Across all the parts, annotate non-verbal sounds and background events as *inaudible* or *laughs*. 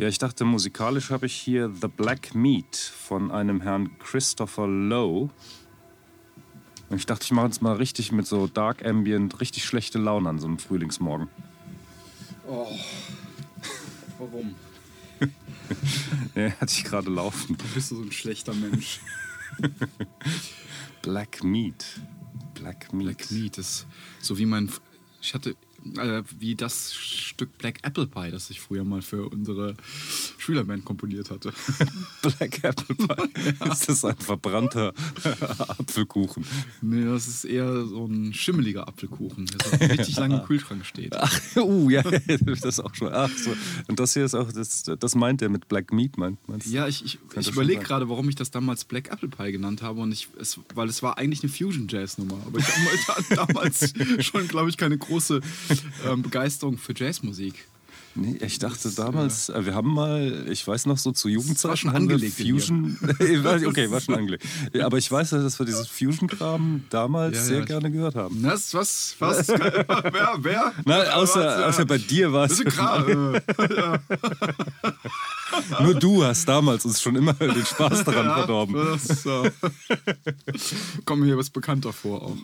Ja, ich dachte, musikalisch habe ich hier The Black Meat von einem Herrn Christopher Lowe. Und ich dachte, ich mache jetzt mal richtig mit so Dark Ambient, richtig schlechte Laune an so einem Frühlingsmorgen. Oh. Warum? *laughs* ja, hatte ich gerade laufen. Du bist so ein schlechter Mensch. *laughs* Black Meat. Black Meat. Black Meat ist so wie mein. Ich hatte äh, wie das Stück Black Apple Pie, das ich früher mal für unsere Schülerband komponiert hatte. *laughs* Black Apple Pie? ja. Ist das ein verbrannter Apfelkuchen? Nee, das ist eher so ein schimmeliger Apfelkuchen, der richtig lange im *laughs* Kühlschrank steht. Ach, uh, ja, *laughs* das auch schon. Ach so. Und das hier ist auch, das, das meint der mit Black Meat, meint Ja, ich, ich, ich überlege gerade, warum ich das damals Black Apple Pie genannt habe. Und ich, es, weil es war eigentlich eine Fusion-Jazz-Nummer. Aber ich hatte damals schon, glaube ich, keine große ähm, Begeisterung für Jazzmusik. Nee, ich dachte das, damals, äh, wir haben mal, ich weiß noch so zu Jugendzeiten. War schon angelegt. Fusion. *laughs* okay, war schon angelegt. *laughs* Ja, aber ich weiß, dass wir dieses Fusion-Kram damals ja, ja, sehr gerne gehört haben. Was? Was? was? *laughs* wer? Wer? Nein, außer, außer bei dir war es. Das ist. Nur du hast damals uns schon immer den Spaß daran ja, verdorben. Das, kommt mir hier was bekannter vor auch.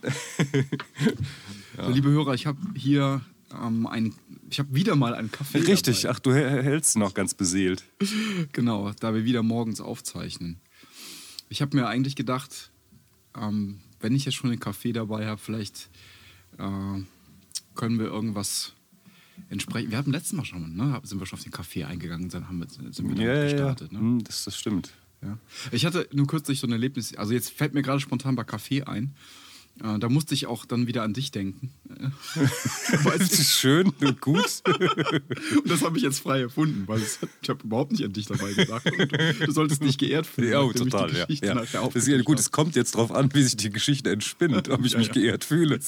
Ja. Liebe Hörer, ich habe hier ähm, ein, ich habe wieder mal einen Kaffee. Richtig, dabei. ach, du hältst noch ganz beseelt. *laughs* genau, da wir wieder morgens aufzeichnen. Ich habe mir eigentlich gedacht, ähm, wenn ich jetzt schon einen Kaffee dabei habe, vielleicht äh, können wir irgendwas entsprechend. Wir hatten letztes Mal schon, ne? Sind wir schon auf den Kaffee eingegangen, dann haben wir, sind wir damit ja, gestartet. Ja. Ne? Hm, das, das stimmt. Ja. Ich hatte nur kürzlich so ein Erlebnis, also jetzt fällt mir gerade spontan bei Kaffee ein. Äh, da musste ich auch dann wieder an dich denken. *laughs* das ist schön und gut. *laughs* und das habe ich jetzt frei erfunden, weil es, ich habe überhaupt nicht an dich dabei gedacht. Du, solltest dich geehrt fühlen. Ja, oh, total. Ja, ja. Das ist ja gut, es kommt jetzt darauf an, wie sich die Geschichte entspinnt, ob ich ja, mich geehrt fühle.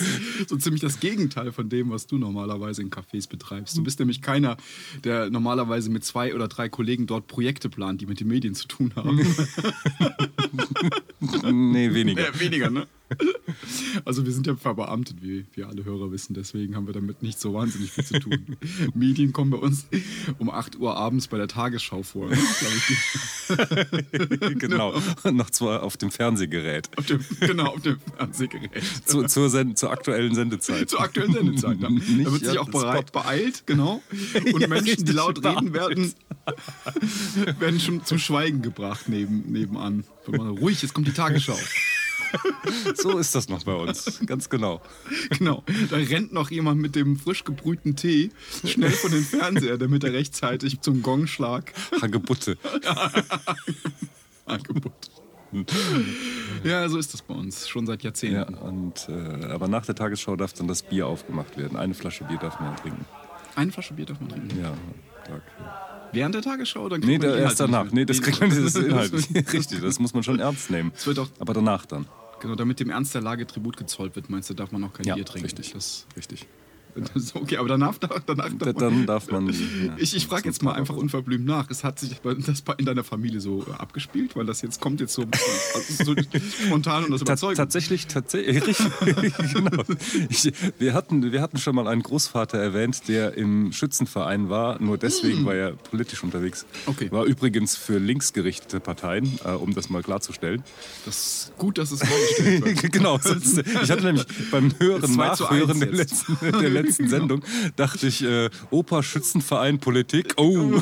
So ziemlich das Gegenteil von dem, was du normalerweise in Cafés betreibst. Du bist nämlich keiner, der normalerweise mit zwei oder drei Kollegen dort Projekte plant, die mit den Medien zu tun haben. *laughs* nee, weniger. Ja, weniger, ne? Also wir sind ja verbeamtet, wie wir alle Hörer wissen, deswegen haben wir damit nicht so wahnsinnig viel zu tun. *laughs* Medien kommen bei uns um 8 Uhr abends bei der Tagesschau vor. *laughs* genau, und noch zwar auf dem Fernsehgerät. Auf dem, genau, auf dem Fernsehgerät. Zu, *laughs* zur, Send zur aktuellen Sendezeit. Zur aktuellen Sendezeit, ja. Da wird sich auch bereit, beeilt, genau. Und ja, Menschen, die laut reden werden, werden schon zum Schweigen gebracht neben, nebenan. Ruhig, jetzt kommt die Tagesschau. *laughs* so ist das noch bei uns, ganz genau. Genau, da rennt noch jemand mit dem frisch gebrühten Tee schnell von den Fernseher, damit er rechtzeitig zum Gongschlag. Hagebutte. *laughs* Hagebutte. Ja, so ist das bei uns, schon seit Jahrzehnten. Ja, und, äh, aber nach der Tagesschau darf dann das Bier aufgemacht werden. Eine Flasche Bier darf man trinken. Eine Flasche Bier darf man trinken? Ja, Tag. Während der Tagesschau? Oder nee, erst danach. Nee, das kriegt man das *laughs* Inhalt. Richtig, das muss man schon ernst nehmen. Aber danach dann. Genau, damit dem Ernst der Lage Tribut gezollt wird, meinst du, darf man auch kein ja, Bier trinken. Richtig, das, richtig. Okay, aber danach, danach, danach darf Dann darf man. *laughs* Ja, ich ich frage jetzt mal einfach unverblümt nach. Es hat sich das in deiner Familie so äh, abgespielt, weil das jetzt kommt jetzt so, so spontan und das *laughs* überzeugt. Tatsächlich, tatsächlich. *laughs* genau. Ich, wir, hatten, wir hatten schon mal einen Großvater erwähnt, der im Schützenverein war. Nur deswegen mm. war er politisch unterwegs. Okay. War übrigens für linksgerichtete Parteien, äh, um das mal klarzustellen. Das ist gut, dass es vorgestellt wird. genau. Ich hatte nämlich beim Hören, Nachhören der letzten, der letzten letzten Sendung dachte ich, äh, Opa Schützenverein Politik. Oh. *laughs*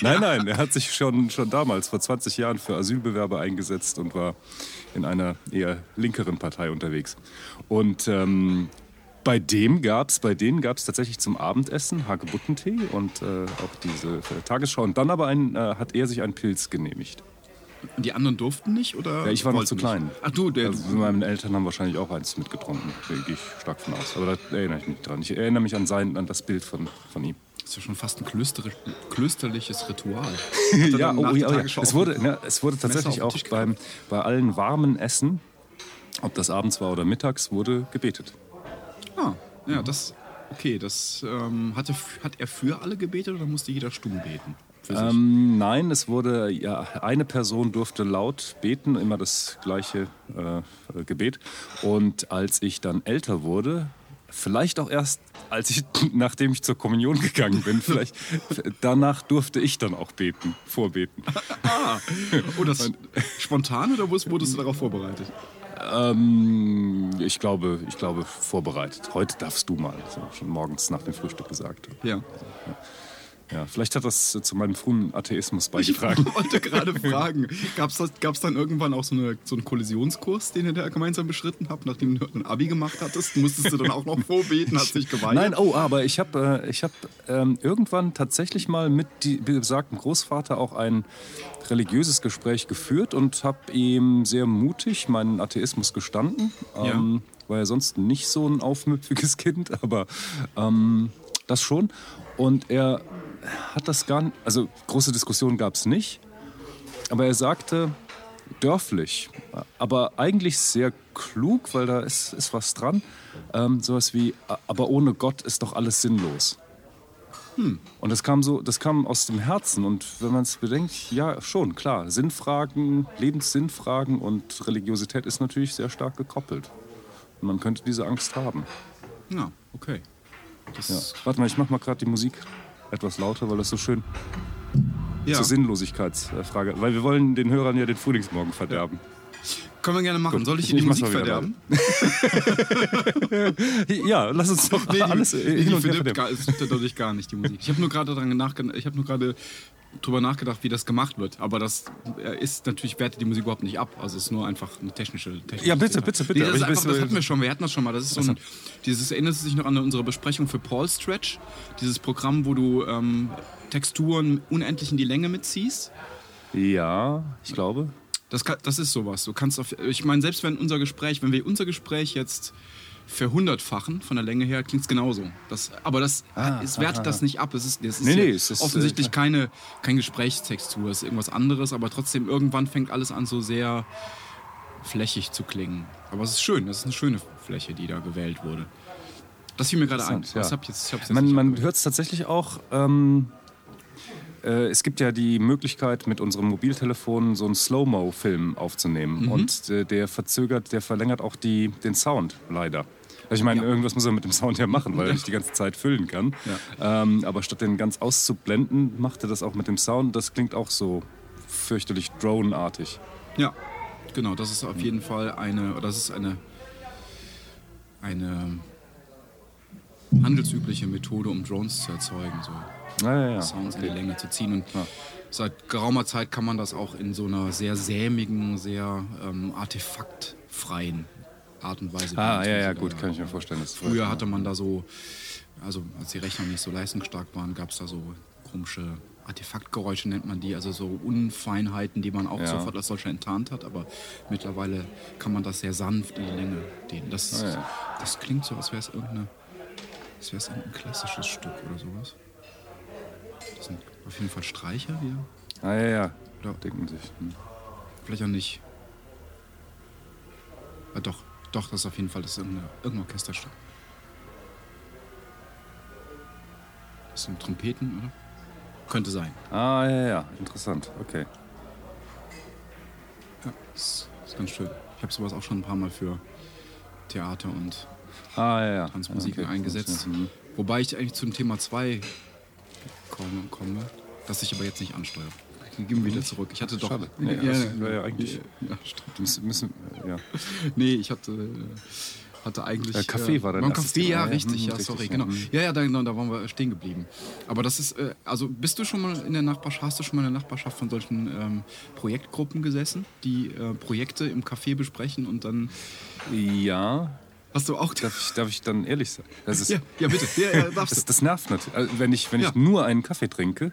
nein, nein, er hat sich schon, schon damals, vor 20 Jahren, für Asylbewerber eingesetzt und war in einer eher linkeren Partei unterwegs. Und ähm, bei dem gab's, bei denen gab es tatsächlich zum Abendessen Hagebuttentee und äh, auch diese Tagesschau. Und dann aber ein, äh, hat er sich einen Pilz genehmigt. Die anderen durften nicht? Oder ja, ich war noch zu klein. Ach du, der. Also, meine Eltern haben wahrscheinlich auch eins mitgetrunken. Da gehe ich stark von aus. Aber da erinnere ich mich dran. Ich erinnere mich an, sein, an das Bild von, von ihm. Das ist ja schon fast ein klösterliches Ritual. *laughs* ja, oh, ja, ja. Es, wurde, ne, es wurde tatsächlich auch beim, bei allen warmen Essen, ob das abends war oder mittags, wurde gebetet. Ah, ja, das. Okay, das ähm, hat, er, hat er für alle gebetet oder musste jeder stumm beten? Ähm, nein, es wurde, ja, eine Person durfte laut beten, immer das gleiche äh, Gebet. Und als ich dann älter wurde, Vielleicht auch erst, als ich, *laughs* nachdem ich zur Kommunion gegangen bin. Vielleicht *laughs* danach durfte ich dann auch beten, vorbeten. Ah, oh, das spontan oder wurdest du darauf vorbereitet? Ähm, ich glaube, ich glaube vorbereitet. Heute darfst du mal. Das habe ich schon morgens nach dem Frühstück gesagt. Ja. ja. Ja, vielleicht hat das zu meinem frühen Atheismus beigetragen. Ich wollte gerade *laughs* fragen, gab es dann irgendwann auch so, eine, so einen Kollisionskurs, den ihr da gemeinsam beschritten habt, nachdem du ein Abi gemacht hattest? Musstest du dann auch noch vorbeten, hast dich geweigert? Nein, oh, aber ich habe äh, hab, ähm, irgendwann tatsächlich mal mit die, besagten Großvater auch ein religiöses Gespräch geführt und habe ihm sehr mutig meinen Atheismus gestanden. Ähm, ja. War ja sonst nicht so ein aufmüpfiges Kind, *laughs* aber ähm, das schon. Und er hat das gar nicht, also große Diskussionen gab es nicht, aber er sagte dörflich, aber eigentlich sehr klug, weil da ist, ist was dran, ähm, sowas wie, aber ohne Gott ist doch alles sinnlos. Hm. Und das kam so, das kam aus dem Herzen. Und wenn man es bedenkt, ja, schon, klar. Sinnfragen, Lebenssinnfragen und Religiosität ist natürlich sehr stark gekoppelt. Und man könnte diese Angst haben. Ja, okay. Ja. Warte mal, ich mach mal gerade die Musik etwas lauter, weil das so schön ja. zur Sinnlosigkeitsfrage. Weil wir wollen den Hörern ja den Frühlingsmorgen verderben. Können wir gerne machen. Gut, Soll ich, ich die Musik verderben? *laughs* ja, lass uns doch nee, alles die, hin und her verderben. Es dadurch gar nicht, die Musik. Ich habe nur gerade daran nachgedacht, ich habe nur gerade drüber nachgedacht, wie das gemacht wird. Aber das ist natürlich, wertet die Musik überhaupt nicht ab. Also es ist nur einfach eine technische, technische Ja, bitte, bitte, bitte. Nee, das, einfach, das, hatten wir schon, wir hatten das schon mal. Das ist so ein, dieses erinnert sich noch an unsere Besprechung für Paul Stretch. Dieses Programm, wo du ähm, Texturen unendlich in die Länge mitziehst. Ja, ich glaube. Das, das ist sowas. Du kannst auf, ich meine, selbst wenn unser Gespräch, wenn wir unser Gespräch jetzt verhundertfachen von der Länge her, klingt es genauso. Das, aber das ah, es wertet ah, das nicht ab. Es ist, es ist, nee, nee, es ist offensichtlich äh, keine, kein Gesprächstextur, es ist irgendwas anderes, aber trotzdem irgendwann fängt alles an so sehr flächig zu klingen. Aber es ist schön, das ist eine schöne Fläche, die da gewählt wurde. Das fiel mir gerade ein. Ja. Jetzt man man hört es tatsächlich auch. Ähm, äh, es gibt ja die Möglichkeit, mit unserem Mobiltelefon so einen Slow-Mo-Film aufzunehmen. Mhm. Und äh, der verzögert, der verlängert auch die, den Sound leider. Also ich meine, ja. irgendwas muss er mit dem Sound ja machen, weil er *laughs* nicht die ganze Zeit füllen kann. Ja. Ähm, aber statt den ganz auszublenden, macht er das auch mit dem Sound. Das klingt auch so fürchterlich Drone-artig. Ja, genau. Das ist auf jeden Fall eine, das ist eine, eine handelsübliche Methode, um Drones zu erzeugen. So. Ja, ja, Sounds okay. in die Länge zu ziehen. Und seit geraumer Zeit kann man das auch in so einer sehr sämigen, sehr ähm, artefaktfreien Art und Weise. Ah, ja, ja, gut, kann ich mir vorstellen. Früher hatte man da so, also als die Rechner nicht so leistungsstark waren, gab es da so komische Artefaktgeräusche, nennt man die, also so Unfeinheiten, die man auch ja. sofort als solche enttarnt hat, aber mittlerweile kann man das sehr sanft in die Länge dehnen. Das, ah, ja. das klingt so, als wäre es irgendeine, als wäre es ein klassisches Stück oder sowas. Das sind auf jeden Fall Streicher hier. Ah, ja, ja. Oder denken sich. Hm. Vielleicht auch nicht. Ah, doch, doch, das ist auf jeden Fall das ist irgendein, irgendein Orchesterstück. Das sind Trompeten, oder? Könnte sein. Ah, ja, ja, interessant. Okay. Ja, das ist ganz schön. Ich habe sowas auch schon ein paar Mal für Theater und ah, ja, ja. Tanzmusiken okay. eingesetzt. Mhm. Wobei ich eigentlich zum Thema 2 komme, komme, das ich aber jetzt nicht ansteuere. Gib wieder zurück. Ich hatte doch. Schade. Nee, ja, ja, ja, eigentlich. Ja, müssen, müssen, ja. *laughs* nee, ich hatte, hatte eigentlich. Ja, Kaffee war dann. Beim Kaffee, ja, richtig, ja, sorry, richtig, genau. Ja, ja, da, genau, da waren wir stehen geblieben. Aber das ist, äh, also bist du schon mal in der Nachbarschaft, hast du schon mal in der Nachbarschaft von solchen ähm, Projektgruppen gesessen, die äh, Projekte im Café besprechen und dann. Ja, Hast du auch. Darf ich, darf ich dann ehrlich sein? Das ist, ja, ja, bitte. Ja, ja, das, das, nervt nicht. Also, wenn ich, wenn ich nur einen Kaffee trinke,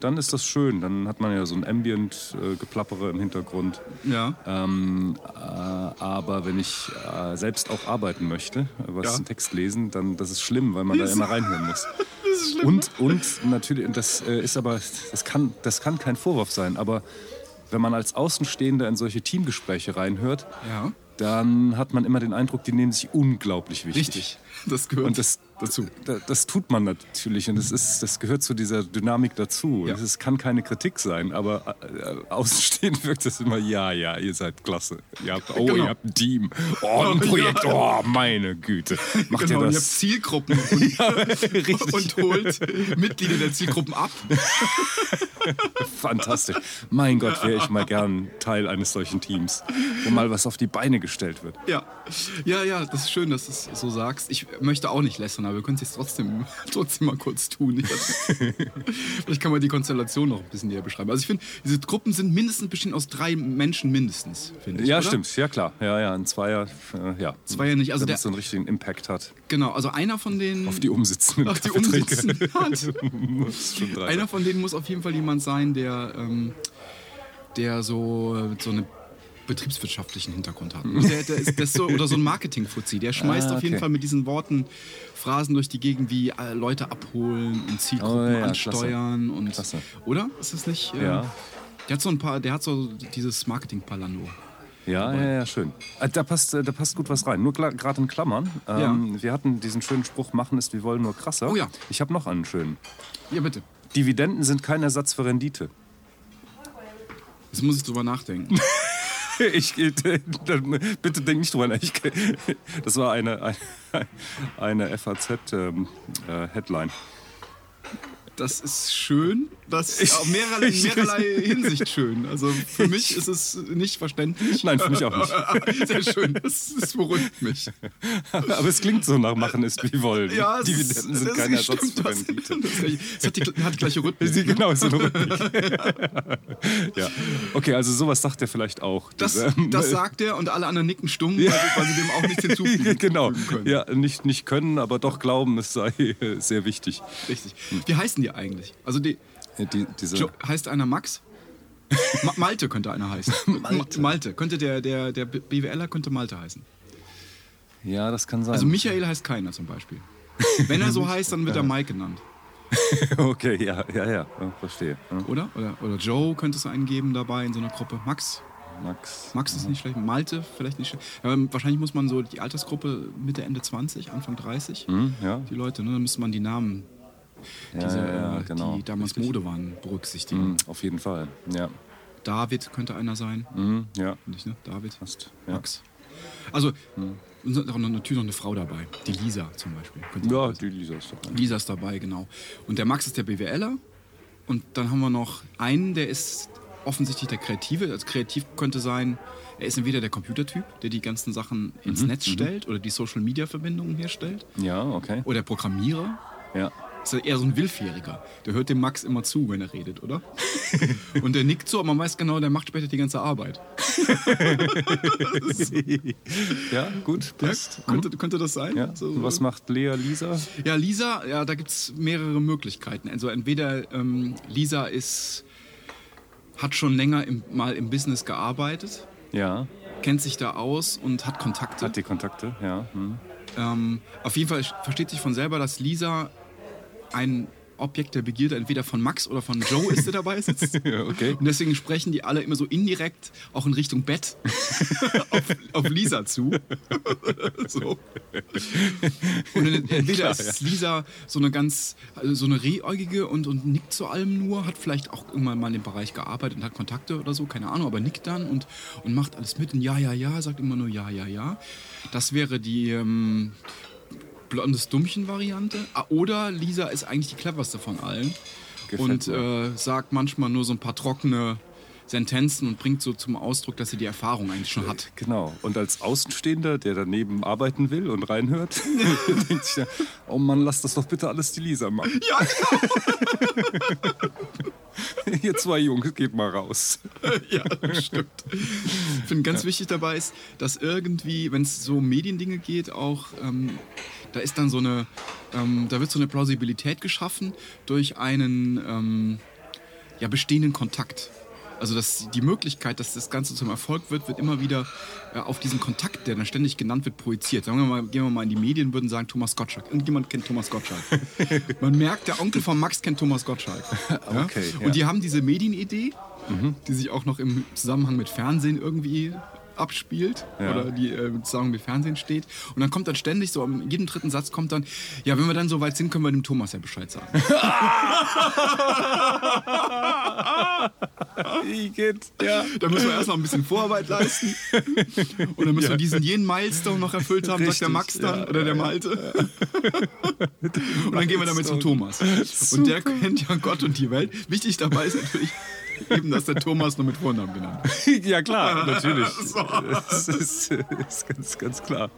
dann ist das schön. Dann hat man ja so ein Ambient-Geplappere im Hintergrund. Ja. Ähm, äh, aber wenn ich äh, selbst auch arbeiten möchte, was ja. einen Text lesen, dann das ist schlimm, weil man da immer reinhören muss. *laughs* Das ist schlimm. Und, und natürlich, das äh, ist aber, das kann, das kann kein Vorwurf sein, aber wenn man als Außenstehender in solche Teamgespräche reinhört, ja. Dann hat man immer den Eindruck, die nehmen sich unglaublich wichtig. Richtig, das gehört. Und das, dazu. Da- Das tut man natürlich und das, ist, das gehört zu dieser Dynamik dazu. Ja. Es kann keine Kritik sein, aber äh, außenstehend *laughs* wirkt das immer, ja, ja, ihr seid klasse. Ihr habt, oh, Genau. ihr habt ein Team. Oh, *laughs* ein Projekt, oh, meine Güte. Macht genau, ihr *laughs* und ihr habt das? Zielgruppen und, richtig. und holt Mitglieder der Zielgruppen ab. *laughs* Fantastisch. Mein Gott, wäre ich mal gern Teil eines solchen Teams, wo mal was auf die Beine gestellt wird. Ja, ja, ja, das ist schön, dass du es so sagst. Ich möchte auch nicht lästern, aber wir können es jetzt trotzdem, *laughs* trotzdem mal kurz tun. *laughs* Vielleicht kann man die Konstellation noch ein bisschen näher beschreiben. Also ich finde, diese Gruppen sind mindestens bestehen aus drei Menschen mindestens, finde ich. Ja, oder? stimmt. Ja, klar. Ja, ja, ein Zweier, äh, ja. Zweier nicht. Also Wenn der- es so einen richtigen Impact hat Genau, also einer von denen. auf die umsitzenden Auf die umsitzenden. Einer von denen muss auf jeden Fall jemand sein, der, ähm, der so, äh, so einen betriebswirtschaftlichen Hintergrund hat. *laughs* Der, der ist, ist so, oder so ein Marketing-Fuzzi. Der schmeißt Ah, auf jeden okay. Fall mit diesen Worten Phrasen durch die Gegend wie äh, Leute abholen und Zielgruppen Oh, ja, ansteuern. Und, Klasse. Oder? Ist das nicht? Äh, Ja. Der hat so ein paar, der hat so dieses Marketing-Palando. Ja, ja, ja, schön. Äh, Da passt, äh, da passt gut was rein. Nur gerade in Klammern. Ähm, Wir hatten diesen schönen Spruch, machen ist, wir wollen nur krasser. Oh ja. Ich habe noch einen schönen. Ja, bitte. Dividenden sind kein Ersatz für Rendite. Jetzt muss ich drüber nachdenken. *laughs* Ich, äh, bitte denk nicht drüber nach. Ich, das war eine, eine, eine FAZ-Headline. Ähm, äh. Das ist schön. Das ist auf mehrerlei, in mehrerlei Hinsicht schön. Also für mich ist es nicht verständlich. Nein, für mich auch nicht. *laughs* Sehr schön. Das, das beruhigt mich. *laughs* Aber es klingt so nach machen ist, wie wollen. Ja, es Dividenden ist, sind kein Ersatz für Rendite. das hat, die, hat gleiche Rhythmus. *laughs* Sie, genau, so eine Rückblick. ja. Okay, also sowas sagt er vielleicht auch. Das, Dieser- das sagt er und alle anderen nicken stumm, weil, sie, weil sie dem auch nichts hinzufügen genau. können. Ja, nicht, nicht können, aber doch glauben, es sei äh, sehr wichtig. Richtig. Wie heißen die eigentlich? Also die, Die, Jo, heißt einer Max? Ma Malte könnte einer heißen. *laughs* Malte. Malte. Könnte der, der, der BWLer könnte Malte heißen. ja, das kann sein. Also Michael heißt keiner zum Beispiel. Wenn er so *laughs* heißt, dann wird er Mike genannt. *laughs* okay, ja, ja, ja, ja verstehe. Ja. Oder? oder? Oder Joe könnte es eingeben dabei in so einer Gruppe. Max? Max. Max ist nicht schlecht. Malte vielleicht nicht schlecht. Ja, aber wahrscheinlich muss man so die Altersgruppe Mitte, Ende 20, Anfang 30. Hm, ja, Die Leute, ne? Dann müsste man die Namen, ja, diese, ja, äh, genau. die damals Richtig. Mode waren, berücksichtigen. Hm, auf jeden Fall. Ja, David könnte einer sein. hm, ja. Ich, ne? David. Passt. Ja. Max. Also, und auch noch- natürlich noch eine Frau dabei. Die Lisa zum Beispiel. Ja, die Lisa ist doch Lisa ist dabei, genau. Und der Max ist der BWLer. Und dann haben wir noch einen, der ist offensichtlich der Kreative. Also kreativ könnte sein, er ist entweder der Computertyp, der die ganzen Sachen ins Mhm, Netz stellt oder die Social-Media-Verbindungen herstellt. Ja, okay. Oder der Programmierer. Ja. Ist ja eher so ein Willfähriger. Der hört dem Max immer zu, wenn er redet, oder? *laughs* Und der nickt so, aber man weiß genau, der macht später die ganze Arbeit. *laughs* ja, gut, Ja, passt. könnte, könnte das sein? Ja. So- was macht Lea Lisa? Ja, Lisa, ja, da gibt es mehrere Möglichkeiten. Also entweder ähm, Lisa ist, hat schon länger im, mal im Business gearbeitet, Ja, kennt sich da aus und hat Kontakte. hat die Kontakte, ja. Hm. Ähm, auf jeden Fall versteht sich von selber, dass Lisa ein Objekt der Begierde entweder von Max oder von Joe ist, der dabei sitzt. *laughs* Okay. Und deswegen sprechen die alle immer so indirekt auch in Richtung Bett *laughs* auf, auf Lisa zu. *laughs* so. Und entweder ist Lisa so eine ganz, also so eine Rehäugige und, und nickt zu allem nur, hat vielleicht auch irgendwann mal in dem Bereich gearbeitet und hat Kontakte oder so, keine Ahnung, aber nickt dann und, und macht alles mit und ja, ja, ja, sagt immer nur ja, ja, ja. Das wäre die ähm, blondes Dummchen-Variante. Ah, Oder Lisa ist eigentlich die cleverste von allen Gefällt und äh, sagt manchmal nur so ein paar trockene Sentenzen und bringt so zum Ausdruck, dass sie die Erfahrung eigentlich schon hat. Genau. Und als Außenstehender, der daneben arbeiten will und reinhört, *laughs* denkt sich, ja, oh Mann, lass das doch bitte alles die Lisa machen. Ja, *laughs* Ihr zwei Jungs, geht mal raus. *laughs* ja, stimmt. Ich finde ganz wichtig dabei ist, dass irgendwie, wenn es so um Mediendinge geht, auch ähm, da ist dann so eine, ähm, da wird so eine Plausibilität geschaffen durch einen ähm, ja, bestehenden Kontakt. Also dass die Möglichkeit, dass das Ganze zum Erfolg wird, wird immer wieder äh, auf diesen Kontakt, der dann ständig genannt wird, projiziert. Sagen wir mal, gehen wir mal in die Medien, würden sagen Thomas Gottschalk. Irgendjemand kennt Thomas Gottschalk. *laughs* Man merkt, der Onkel von Max kennt Thomas Gottschalk. Ja? *laughs* Okay, ja. Und die haben diese Medienidee, die sich auch noch im Zusammenhang mit Fernsehen irgendwie abspielt Ja. oder die äh, sozusagen im Fernsehen steht. Und dann kommt dann ständig so, in jedem dritten Satz kommt dann, ja, wenn wir dann so weit sind, können wir dem Thomas ja Bescheid sagen. *laughs* Igitt, ja. Da müssen wir erst noch ein bisschen Vorarbeit leisten. Und dann müssen wir diesen jenen Milestone noch erfüllt haben, sagt der Richtig, Max dann ja, oder der Malte. Und dann gehen wir damit zum Thomas. Und der kennt ja Gott und die Welt. Wichtig dabei ist natürlich eben, dass der Thomas nur mit Vornamen genannt wird. *laughs* Ja, klar, *laughs* natürlich. So. Das ist, ist ganz, ganz klar.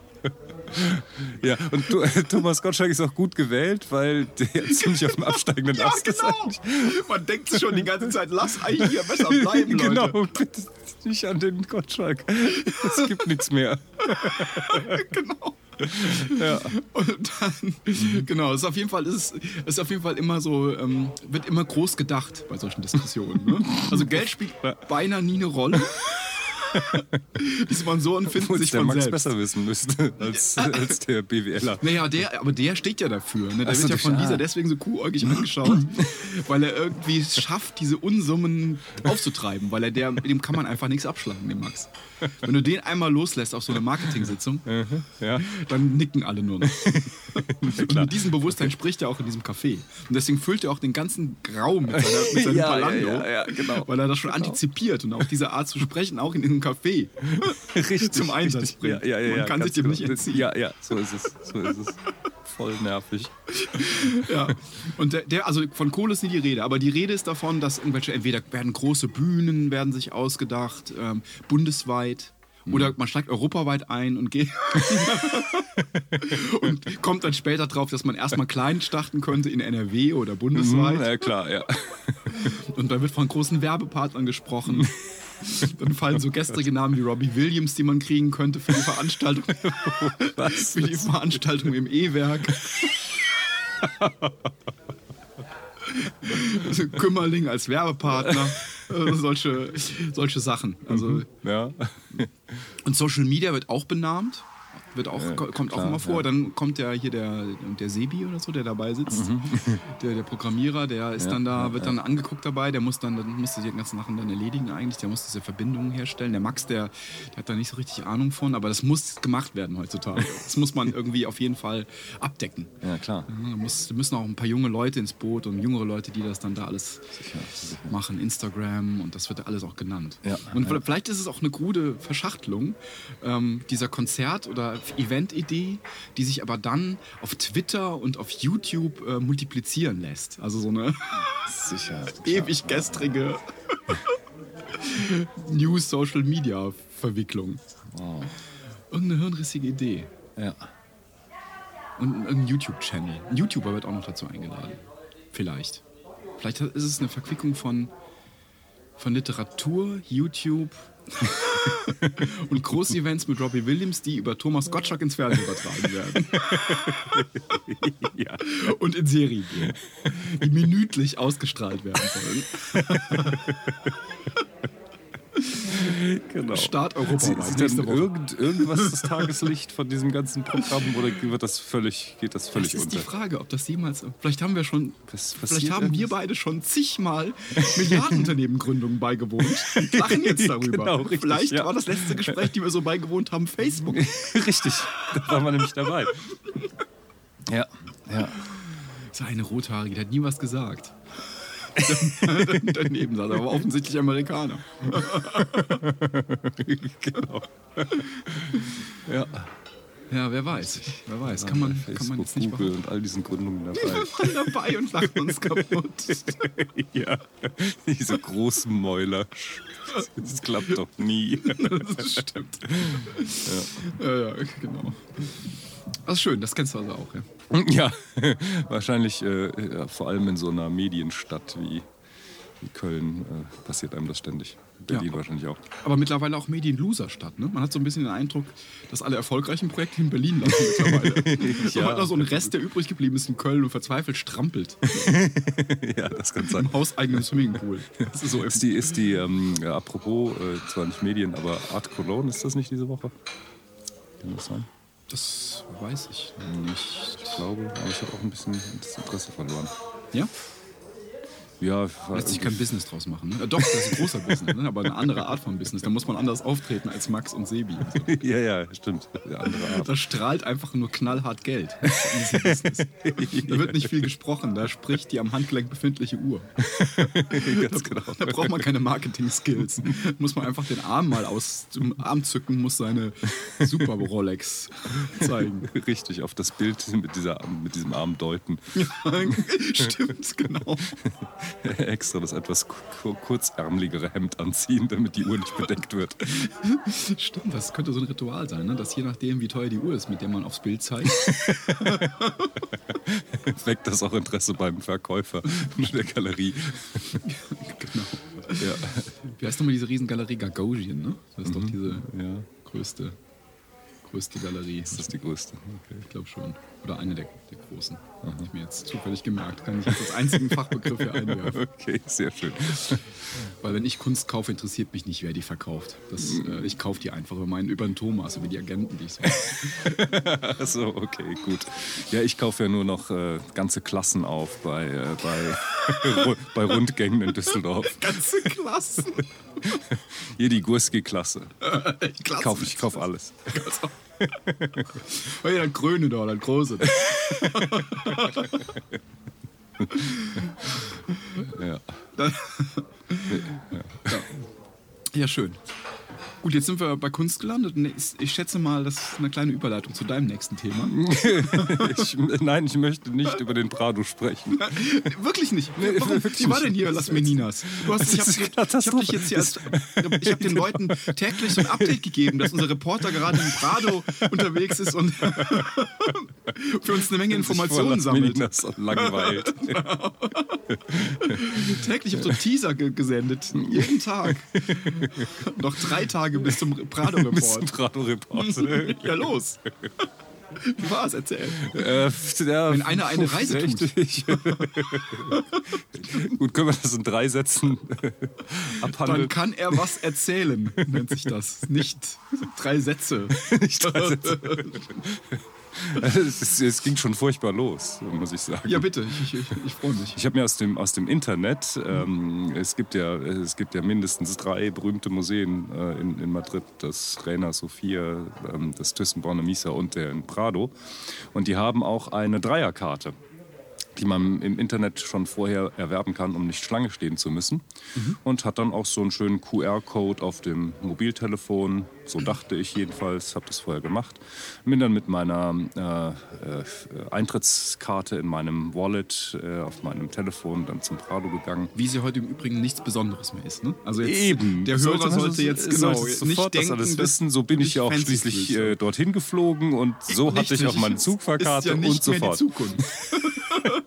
Ja, und Tho- Thomas Gottschalk ist auch gut gewählt, weil der ziemlich auf dem absteigenden *laughs* Ja, Ast ist. genau. eigentlich. Man denkt sich schon die ganze Zeit, lass eigentlich hier besser bleiben, Leute. Genau, bitte nicht an den Gottschalk. Es gibt nichts mehr. genau. *laughs* Ja. Und dann, genau, es ist auf jeden Fall, ist, ist auf jeden Fall immer so, ähm, wird immer groß gedacht bei solchen Diskussionen. Ne? Also Geld spielt beinahe nie eine Rolle. Die Sponsoren finden Obwohl sich der von Max selbst. besser wissen müsste als, als der BWLer. *laughs* Naja, der, aber der steht ja dafür. Ne? Der Ach wird ja von ah. dieser deswegen so kuhäugig angeschaut, *laughs* weil er irgendwie es schafft, diese Unsummen aufzutreiben, weil er der, mit dem kann man einfach nichts abschlagen, dem Max. Wenn du den einmal loslässt auf so einer Marketing-Sitzung, Ja. dann nicken alle nur noch. *laughs* Und mit diesem Bewusstsein spricht er auch in diesem Café. Und deswegen füllt er auch den ganzen Raum mit, seiner, mit seinem Ja, Palando, ja, ja, genau. weil er das schon antizipiert und auch diese Art zu sprechen auch in diesem Café *laughs* Richtig. zum Einsatz richtig. bringt. Ja, ja, ja, Man kann sich dem genau. nicht entziehen. Ja, ja, so ist es. So ist es. Voll nervig. *laughs* Ja. Und der, der, also von Kohle ist nie die Rede, aber die Rede ist davon, dass irgendwelche, entweder werden große Bühnen, werden sich ausgedacht, ähm, bundesweit. Mhm. Oder man steigt europaweit ein und geht *laughs* und kommt dann später drauf, dass man erstmal klein starten könnte in NRW oder bundesweit. Ja, klar, ja. Und dann wird von großen Werbepartnern gesprochen. *laughs* Dann fallen so gestrige Namen wie Robbie Williams, die man kriegen könnte für die Veranstaltung, *laughs* Was? für die Veranstaltung im E-Werk. *laughs* Also Kümmerling als Werbepartner, äh, solche, solche Sachen. Also, Ja. Und Social Media wird auch benannt. Wird auch, Ja, ko- kommt auch klar, immer vor. ja. Dann kommt ja hier der, der Sebi oder so, der dabei sitzt. *laughs* Der, der Programmierer, der ist Mhm. Ja, dann da, wird dann angeguckt dabei. Der muss dann, dann musste die ganzen Sachen dann erledigen eigentlich. Der muss diese Verbindungen herstellen. Der Max, der, der hat da nicht so richtig Ahnung von, aber das muss gemacht werden heutzutage. Das muss man irgendwie auf jeden Fall abdecken. Ja, klar. Da, muss, da müssen auch ein paar junge Leute ins Boot und jüngere Leute, die das dann da alles machen. Instagram und das wird da alles auch genannt. Und vielleicht ist es auch eine gute Verschachtelung ähm, dieser Konzert- oder Event-Idee, die sich aber dann auf Twitter und auf YouTube äh, multiplizieren lässt. Also so eine *laughs* Sicher. ewig gestrige *laughs* News-Social-Media-Verwicklung. Wow. Irgendeine hirnrissige Idee. Ja. Und ein YouTube-Channel. Ein YouTuber wird auch noch dazu eingeladen. Vielleicht. Vielleicht ist es eine Verquickung von, von Literatur, YouTube *laughs* *laughs* und Großevents mit Robbie Williams, die über Thomas Gottschalk ins Fernsehen übertragen werden. *laughs* ja. Und in Serie gehen. Die minütlich ausgestrahlt werden sollen. *laughs* *laughs* Genau. Start Sieht, europaweit. sieht Nächste dann Woche. irgend, irgendwas *laughs* das Tageslicht von diesem ganzen Programm oder wird das völlig, geht das völlig Das ist die unter? Frage, ob das jemals. Vielleicht haben wir schon. Vielleicht haben wir irgendwas? beide schon zigmal *laughs* Milliardenunternehmengründungen beigewohnt. Und lachen jetzt darüber. Genau, richtig, vielleicht ja. war das letzte Gespräch, die wir so beigewohnt haben, Facebook. Richtig, da waren wir nämlich dabei. Ja, ja. So eine Rothaarige, die hat nie was gesagt. *laughs* Daneben saß er, aber offensichtlich Amerikaner. *laughs* genau. Ja. Ja, wer weiß. Wer weiß. Kann man, Facebook, kann man jetzt nicht Google und all diesen Gründungen dabei. Wir waren dabei und lachen uns kaputt. *laughs* ja, diese großen Mäuler. Das klappt doch nie. *laughs* Das stimmt. Ja, ja, genau. Das ist schön, das kennst du also auch, ja. Ja, *laughs* wahrscheinlich äh, ja, vor allem in so einer Medienstadt wie, wie Köln äh, passiert einem das ständig. Berlin Ja. wahrscheinlich auch. Aber mittlerweile auch Medien-Loser-Stadt. Ne? Man hat so ein bisschen den Eindruck, dass alle erfolgreichen Projekte in Berlin landen mittlerweile. *laughs* so Ja. so ein Rest, der übrig geblieben ist in Köln und verzweifelt strampelt *laughs* ja, das kann sein. im hauseigenen Swimmingpool. Das ist so Ist die, ist die ähm, ja, apropos, äh, zwar nicht Medien, aber Art Cologne, ist das nicht diese Woche? Kann das sein? Das weiß ich Ich glaube, aber ich habe auch ein bisschen das Interesse verloren. Ja? Ja, Lässt sich kein Business draus machen. Ne? Doch, das ist ein großer Business, ne? aber eine andere Art von Business. Da muss man anders auftreten als Max und Sebi. Und so. *laughs* ja, ja, stimmt. Ja. Da strahlt einfach nur knallhart Geld. *laughs* Da wird nicht viel gesprochen, da spricht die am Handgelenk befindliche Uhr. *laughs* Ganz genau. Da braucht man keine Marketing-Skills. Muss man einfach den Arm mal aus dem Arm zücken, muss seine Super Rolex zeigen. Richtig, auf das Bild mit, dieser, mit diesem Arm deuten. Stimmt, genau. *laughs* Extra das etwas ku- kurzärmeligere Hemd anziehen, damit die Uhr nicht bedeckt wird. *laughs* Stimmt, das könnte so ein Ritual sein, ne? dass je nachdem, wie teuer die Uhr ist, mit der man aufs Bild zeigt, *laughs* Weckt das auch Interesse beim Verkäufer in der Galerie. genau. Ja, Wie heißt nochmal diese Riesengalerie? Gagosian, ne? Das ist doch diese ja größte, größte Galerie. das ist die größte. Okay. Ich glaube schon. Oder eine der, der großen. Habe ich mir jetzt zufällig gemerkt. Kann ich jetzt als einzigen Fachbegriff hier einwerfen. *laughs* Okay, sehr schön. Weil wenn ich Kunst kaufe, interessiert mich nicht, wer die verkauft. Das, äh, ich kaufe die einfach über meinen, über den Thomas, über die Agenten, die ich so habe. *laughs* Achso, okay, gut. Ja, ich kaufe ja nur noch äh, ganze Klassen auf bei, äh, bei, *laughs* bei Rundgängen in Düsseldorf. Ganze Klassen. Hier die Gurski-Klasse. Kauf, ich kaufe alles. Oh *laughs* ja, dann Grüne da, dann große. *laughs* Ja. Ja, *laughs* schön. Gut, jetzt sind wir bei Kunst gelandet. und Ich schätze mal, das ist eine kleine Überleitung zu deinem nächsten Thema. *laughs* Ich, nein, ich möchte nicht über den Prado sprechen. *laughs* Wirklich nicht. Nee, Warum? *laughs* wirklich Wie war denn hier Las Meninas? Du hast, ich habe hab dich jetzt hier als, ich habe den Leuten täglich so ein Update gegeben, dass unser Reporter gerade im Prado unterwegs ist und für uns eine Menge Informationen vor Las sammelt. Meninas langweilt. *laughs* Täglich auf so Teaser ge gesendet. Jeden Tag. *laughs* Noch drei Tage bis zum *laughs* Bis zum Prado-Report. Prado-Report. Ja, los. Wie war es? Erzähl. Äh, ja, Wenn einer eine Reise tut. richtig. Gut, können wir das in drei Sätzen äh, Dann abhandeln? kann er was erzählen, nennt sich das. Nicht drei Sätze. Nicht drei Sätze. Es, es ging schon furchtbar los, muss ich sagen. Ja, bitte, ich, ich, ich, freue mich. Ich habe mir aus dem, aus dem Internet, ähm, es, gibt ja, es gibt ja mindestens drei berühmte Museen äh, in, in Madrid, das Reina Sofia, ähm, das Thyssen-Borne Misa und der in Prado. Und die haben auch eine Dreierkarte, die man im Internet schon vorher erwerben kann, um nicht Schlange stehen zu müssen. Und hat dann auch so einen schönen QR-Code auf dem Mobiltelefon, so dachte ich jedenfalls, habe das vorher gemacht. Bin dann mit meiner äh, äh, Eintrittskarte in meinem Wallet äh, auf meinem Telefon dann zum Prado gegangen. Wie sie heute im Übrigen nichts Besonderes mehr ist. Ne? Also jetzt, Eben. Der Sollte Hörer sollte so- jetzt genau sollte nicht sofort denken, das alles wissen. So bin ich ja auch schließlich äh, dorthin geflogen und so hatte ich auch meine Ist Zugfahrkarte ja nicht und so fort. Zukunft. *laughs*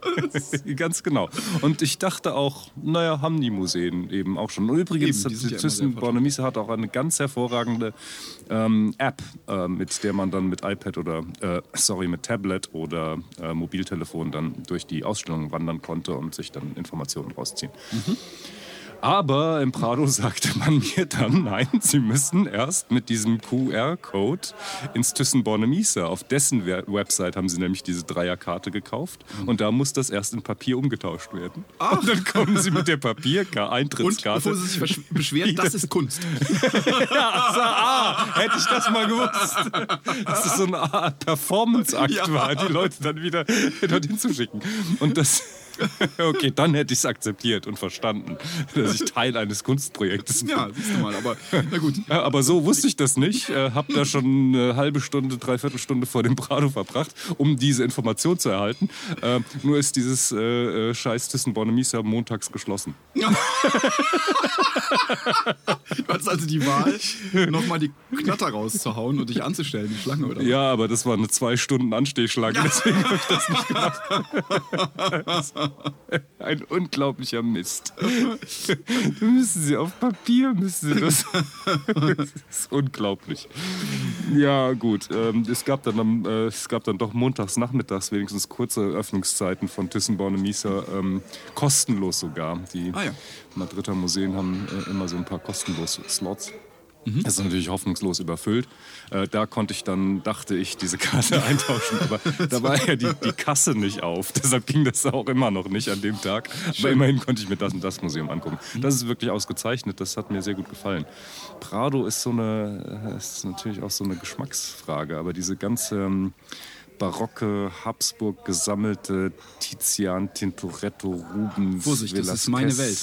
*laughs* Ganz genau. Und ich dachte auch, naja, haben die Museen eben auch schon. Und übrigens, Eben, die ja Thyssen Bornemisza hat auch eine ganz hervorragende ähm, App, äh, mit der man dann mit iPad oder, äh, sorry, mit Tablet oder äh, Mobiltelefon dann durch die Ausstellung wandern konnte und sich dann Informationen rausziehen. Aber im Prado sagte man mir dann, nein, Sie müssen erst mit diesem QR-Code ins Thyssen-Borne. Auf dessen We- Website haben Sie nämlich diese Dreierkarte gekauft. Und da muss das erst in Papier umgetauscht werden. Und dann kommen Sie mit der Und Papier-Eintrittskarte. bevor sie sich beschweren, das ist Kunst. *laughs* Also, ah, hätte ich das mal gewusst. Dass das so eine Art Performance-Akt Ja. war, die Leute dann wieder dorthin zu schicken. Und das. *laughs* Okay, dann hätte ich es akzeptiert und verstanden, dass ich Teil eines Kunstprojektes bin. Ja, siehst du mal, aber na gut. Ja, *laughs* aber so wusste ich das nicht. Äh, hab da schon eine halbe Stunde, dreiviertel Stunde vor dem Prado verbracht, um diese Information zu erhalten. Äh, nur ist dieses äh, äh, scheiß Thyssen-Borne Misa montags geschlossen. *laughs* Du hattest also die Wahl, nochmal die Knatter rauszuhauen und dich anzustellen, die Schlange oder? Ja, aber das war eine zwei Stunden Anstehschlange, deswegen habe ich das nicht gemacht. *laughs* Ein unglaublicher Mist. Da müssen Sie auf Papier, müssen Sie das. *laughs* Das ist unglaublich. Ja, gut. Ähm, es, gab dann äh, es gab dann doch montags nachmittags wenigstens kurze Öffnungszeiten von Thyssen-Borne Misa, ähm, kostenlos sogar. Die Ah ja. Madrider Museen haben äh, immer so ein paar kostenlose Slots. Das ist natürlich hoffnungslos überfüllt. Äh, da konnte ich dann, dachte ich, diese Karte *laughs* eintauschen. Aber da war ja die, die Kasse nicht auf. *laughs* Deshalb ging das auch immer noch nicht an dem Tag. Aber immerhin konnte ich mir das und das Museum angucken. Das ist wirklich ausgezeichnet. Das hat mir sehr gut gefallen. Prado ist so eine, äh, ist natürlich auch so eine Geschmacksfrage. Aber diese ganze ähm, barocke Habsburg gesammelte Tizian, Tintoretto, Rubens, Vorsicht, das ist meine Welt.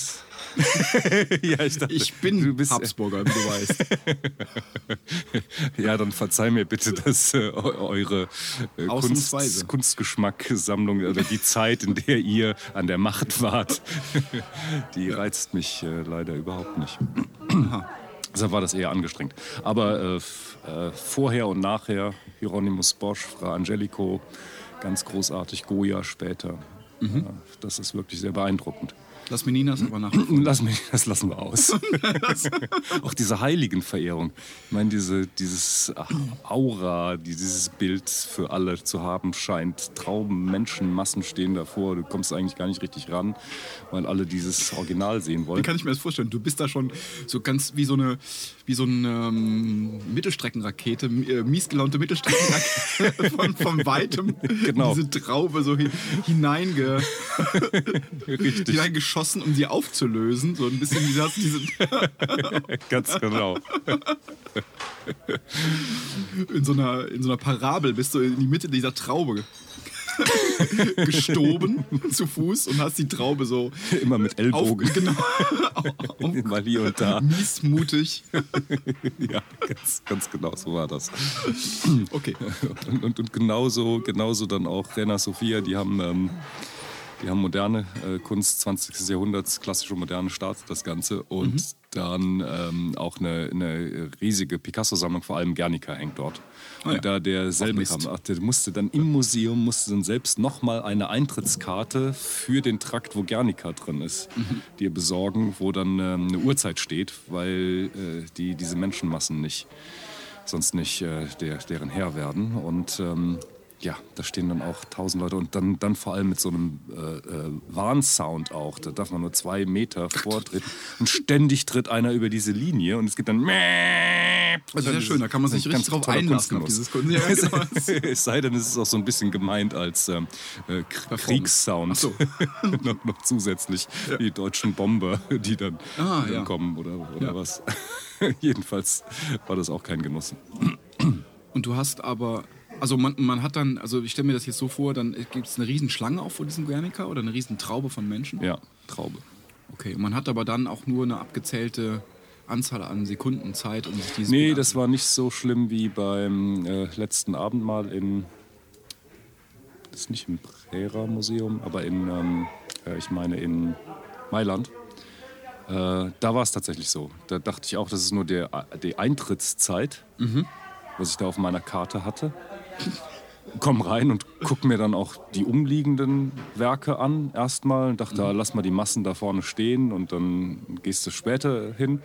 Ja, ich, dachte, Ich bin bist, Habsburger, wie du weißt. *laughs* Ja, dann verzeih mir bitte, dass äh, eu- eure äh. Kunst, Kunstgeschmacksammlung oder die Zeit, in der ihr an der Macht wart, *laughs* die reizt mich äh, leider überhaupt nicht. *clears throat* Deshalb war das eher angestrengt. Aber äh, äh, vorher und nachher Hieronymus Bosch, Fra Angelico, ganz großartig, Goya später. Mhm. Das ist wirklich sehr beeindruckend. Lass Meninas aber nach. *clears throat* Lass mich, das lassen wir aus. *laughs* Auch diese Heiligenverehrung. Ich meine, diese, dieses Aura, die dieses Bild für alle zu haben scheint. Trauben, Menschenmassen stehen davor. Du kommst eigentlich gar nicht richtig ran, weil alle dieses Original sehen Wie wollen. kann ich mir das vorstellen? Du bist da schon so ganz wie so eine, wie so eine ähm, Mittelstreckenrakete, äh, mies gelaunte Mittelstreckenrakete *laughs* von, von weitem Genau. diese Traube so hin, hineinge, *laughs* Richtig, hineingeschossen, um sie aufzulösen. So ein bisschen wie das, diese, *laughs* ganz genau. in, so einer, in so einer Parabel bist du in die Mitte dieser Traube *laughs* gestoben zu Fuß und hast die Traube so Immer mit auf, Ellbogen, genau, *laughs* mal hier und da. miesmutig. Ja, ganz, ganz genau so war das. Okay. Und, und, und genauso, genauso dann auch Rena Sophia, die haben, ähm, die haben moderne äh, Kunst 20. Jahrhunderts, klassische moderne startet das Ganze. Und Mhm. dann ähm, auch eine, eine riesige Picasso-Sammlung, vor allem Guernica hängt dort. Ah ja. Und da derselbe kam, ach, der musste dann im Museum, musste dann selbst nochmal eine Eintrittskarte für den Trakt, wo Guernica drin ist, Mhm. dir besorgen, wo dann ähm, eine Uhrzeit steht, weil äh, die diese Menschenmassen nicht sonst nicht äh, der, deren Herr werden. Und ähm, ja, da stehen dann auch tausend Leute und dann, dann vor allem mit so einem äh, äh, Warnsound auch. Da darf man nur zwei Meter vortreten und ständig tritt einer über diese Linie und es gibt dann. Das ist ja schön, da kann man sich richtig drauf einlassen auf dieses. Ja, genau. *laughs* es sei denn, es ist auch so ein bisschen gemeint als ähm, äh, Kriegssound. So. *laughs* noch, noch zusätzlich die deutschen Bomber, die dann, Ah, die dann ja. kommen oder, oder Ja. was. *laughs* Jedenfalls war das auch kein Genuss. Und du hast aber, also man, man hat dann, also ich stelle mir das jetzt so vor, dann gibt es eine riesen Schlange auch vor diesem Guernica oder eine riesen Traube von Menschen. Ja, Traube. Okay, und man hat aber dann auch nur eine abgezählte Anzahl an Sekunden Zeit, um sich dieses Nee, das war nicht so schlimm wie beim äh, letzten Abendmahl in. Das ist nicht im Brera-Museum, aber in, ähm, äh, ich meine, in Mailand. Äh, da war es tatsächlich so. Da dachte ich auch, das ist nur der, die Eintrittszeit, was ich da auf meiner Karte hatte. Komm rein und guck mir dann auch die umliegenden Werke an erstmal und dachte, ah, lass mal die Massen da vorne stehen und dann gehst du später hin.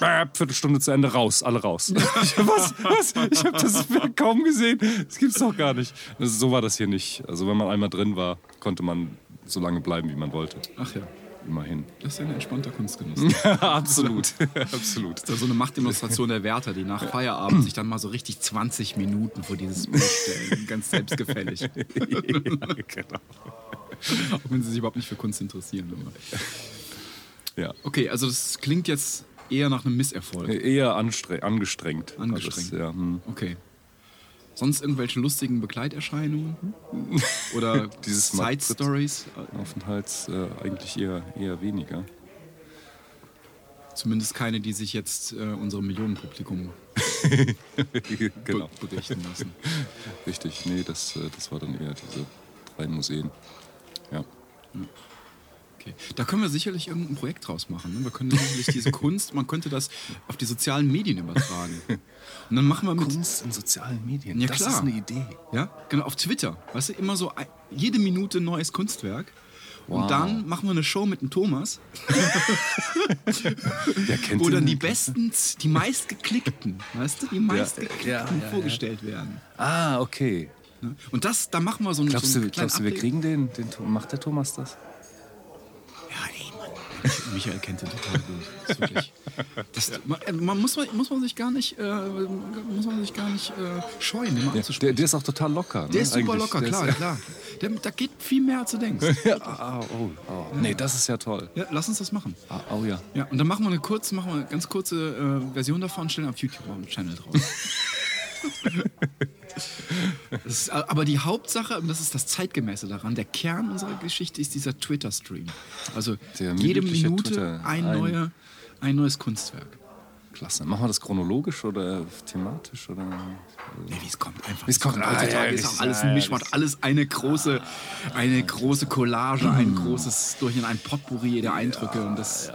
Bäh, Viertelstunde zu Ende, raus, alle raus. Ich, *laughs* was? Was? Ich habe das Werk kaum gesehen. Das gibt's doch gar nicht. So war das hier nicht. Also wenn man einmal drin war, konnte man so lange bleiben, wie man wollte. Ach ja, Immerhin. das ist ein entspannter Kunstgenuss. *laughs* absolut. *laughs* absolut. Das ist so eine Machtdemonstration der Wärter, die nach Feierabend sich dann mal so richtig 20 Minuten vor dieses Bild stellen. Ganz selbstgefällig. *laughs* ja, genau. Auch wenn sie sich überhaupt nicht für Kunst interessieren. Aber. Ja. Okay, also das klingt jetzt eher nach einem Misserfolg. Eher angestrengt. Angestrengt. Das, ja, hm. Okay. Sonst irgendwelche lustigen Begleiterscheinungen? Oder *laughs* Dieses Side Madrid- Stories? Aufenthalts äh, eigentlich eher, eher weniger. Zumindest keine, die sich jetzt äh, unserem Millionenpublikum *laughs* genau. be berichten lassen. Richtig, nee, das, äh, das war dann eher diese drei Museen. Ja. Okay. Da können wir sicherlich irgendein Projekt draus machen. Ne? Wir können sicherlich diese *laughs* Kunst, man könnte das auf die sozialen Medien übertragen. Und dann machen wir mit. Kunst in sozialen Medien, Ja, das klar. ist eine Idee. Ja, genau, auf Twitter. Weißt du, immer so jede Minute neues Kunstwerk. Wow. Und dann machen wir eine Show mit dem Thomas, *laughs* Wer kennt wo dann die besten, die meistgeklickten, weißt du, die meistgeklickten ja, ja, ja. vorgestellt werden. Ah, okay. Ne? Und das, da machen wir so einen, Glaubst so einen glaubst du wir kriegen den, den? Macht der Thomas das? Michael kennt den total gut. Das ist wirklich, das, man, äh, man muss, man, muss man sich gar nicht, äh, muss man sich gar nicht äh, scheuen, den mal Der, anzusprechen. der ist auch total locker. Ne? Der ist super Eigentlich. locker, Der klar, Ist, klar. Der, da geht viel mehr, als du denkst. *laughs* ah, oh, oh. Nee, das ist ja toll. Ja, lass uns das machen. Ah, oh ja. Ja, und dann machen wir eine kurze, machen wir eine ganz kurze äh, Version davon, stellen auf YouTube einen Channel drauf. *laughs* Ist, aber die Hauptsache, und das ist das Zeitgemäße daran, der Kern unserer Geschichte ist dieser Twitter-Stream. Also Der jede Minute Twitter. ein, Ein- neue, ein neues Kunstwerk. Klasse. Machen wir das chronologisch oder thematisch? Oder? Nee, wie es kommt einfach. Wie es kommt. Ah, Heutzutage ja, ist auch alles ah, ein ja, Mischmasch, das- alles eine große, eine große Collage, ein großes durch in ein Potpourri der Eindrücke und das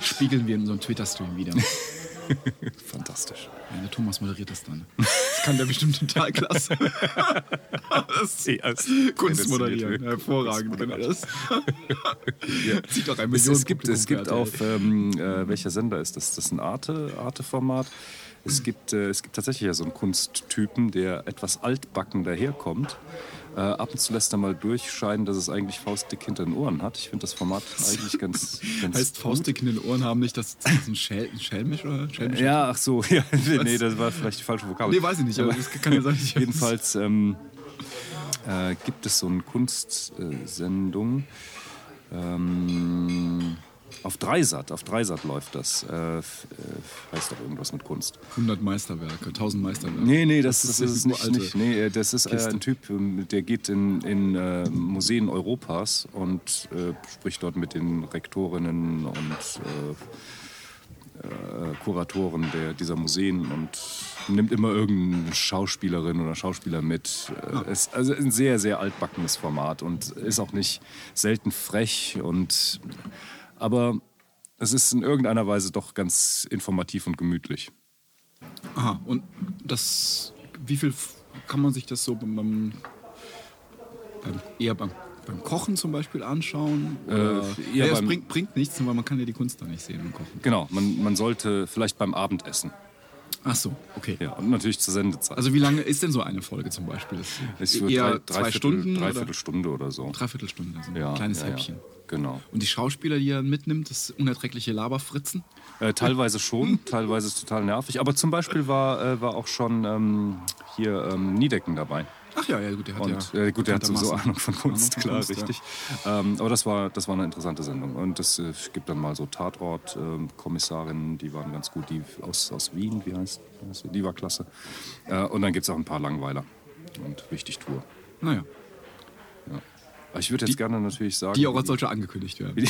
spiegeln wir in unserem Twitter-Stream wieder. *laughs* Fantastisch. Ja, der Thomas moderiert das dann. Das kann der bestimmt total klasse. *laughs* Das Ja, es- Kunst das moderieren. Hervorragend, wenn er das. *laughs* Sieht doch ein Es, es gibt, es gibt auf, ähm, äh, welcher Sender ist das? Das ist ein Arte- Arte-Format. Es, gibt, äh, es gibt tatsächlich ja so einen Kunsttypen, der etwas altbacken daherkommt. Äh, ab und zu lässt er mal durchscheinen, dass es eigentlich faustdick hinter den Ohren hat. Ich finde das Format *laughs* eigentlich ganz, ganz Heißt gut. Faustdick in den Ohren haben nicht, das das ist ein, Schäl ein Schelmisch oder Schelmisch? Ja, ach so, *laughs* ja, nee, das war vielleicht die falsche Vokabel. Nee, weiß ich nicht, aber das kann ja sein. ich- *laughs* Jedenfalls ähm, äh, gibt es so eine Kunstsendung. ähm, auf Dreisat, auf Dreisat läuft das. Äh, äh, heißt doch irgendwas mit Kunst. 100 Meisterwerke, 1000 Meisterwerke. Nee, nee, das, das, ist ist, nicht. nicht. Nee, äh, das ist äh, ein Typ, ähm, der geht in, in äh, Museen Europas und äh, spricht dort mit den Rektorinnen und Kuratoren der, dieser Museen und nimmt immer irgendeine Schauspielerin oder Schauspieler mit. Äh, ist also ein sehr, sehr altbackenes Format und ist auch nicht selten frech und aber es ist in irgendeiner Weise doch ganz informativ und gemütlich. Aha, und das, wie viel kann man sich das so beim, beim, eher beim, beim Kochen zum Beispiel anschauen? Eher ja, es bringt, bringt nichts, weil man kann ja die Kunst da nicht sehen beim Kochen. Genau, man, man sollte vielleicht beim Abendessen. Ach so, okay. Ja, und natürlich zur Sendezeit. Also wie lange ist denn so eine Folge zum Beispiel? Wird eher drei, zwei dreiviertel, Stunden Dreiviertel oder Stunde oder so. Dreiviertelstunde, so ein Ja, kleines ja, ja. Genau. Und die Schauspieler, die er mitnimmt, das unerträgliche Laberfritzen. Äh, teilweise schon, *laughs* teilweise ist es total nervig. Aber zum Beispiel war, äh, war auch schon ähm, hier ähm, Niedecken dabei. Ach ja, ja gut, der hat Und ja äh, gut, der hat sowieso Ahnung von Kunst, Ahnung von klar, Kunst, ja. richtig. Ähm, aber das war, das war eine interessante Sendung. Und es äh, gibt dann mal so Tatort-Kommissarinnen, die waren ganz gut. Die aus, aus Wien, wie heißt, sie? Die war klasse. Äh, und dann gibt es auch ein paar Langweiler und richtig Tour. Naja, Ja. Ich würde jetzt gerne natürlich sagen. die auch als solche angekündigt werden.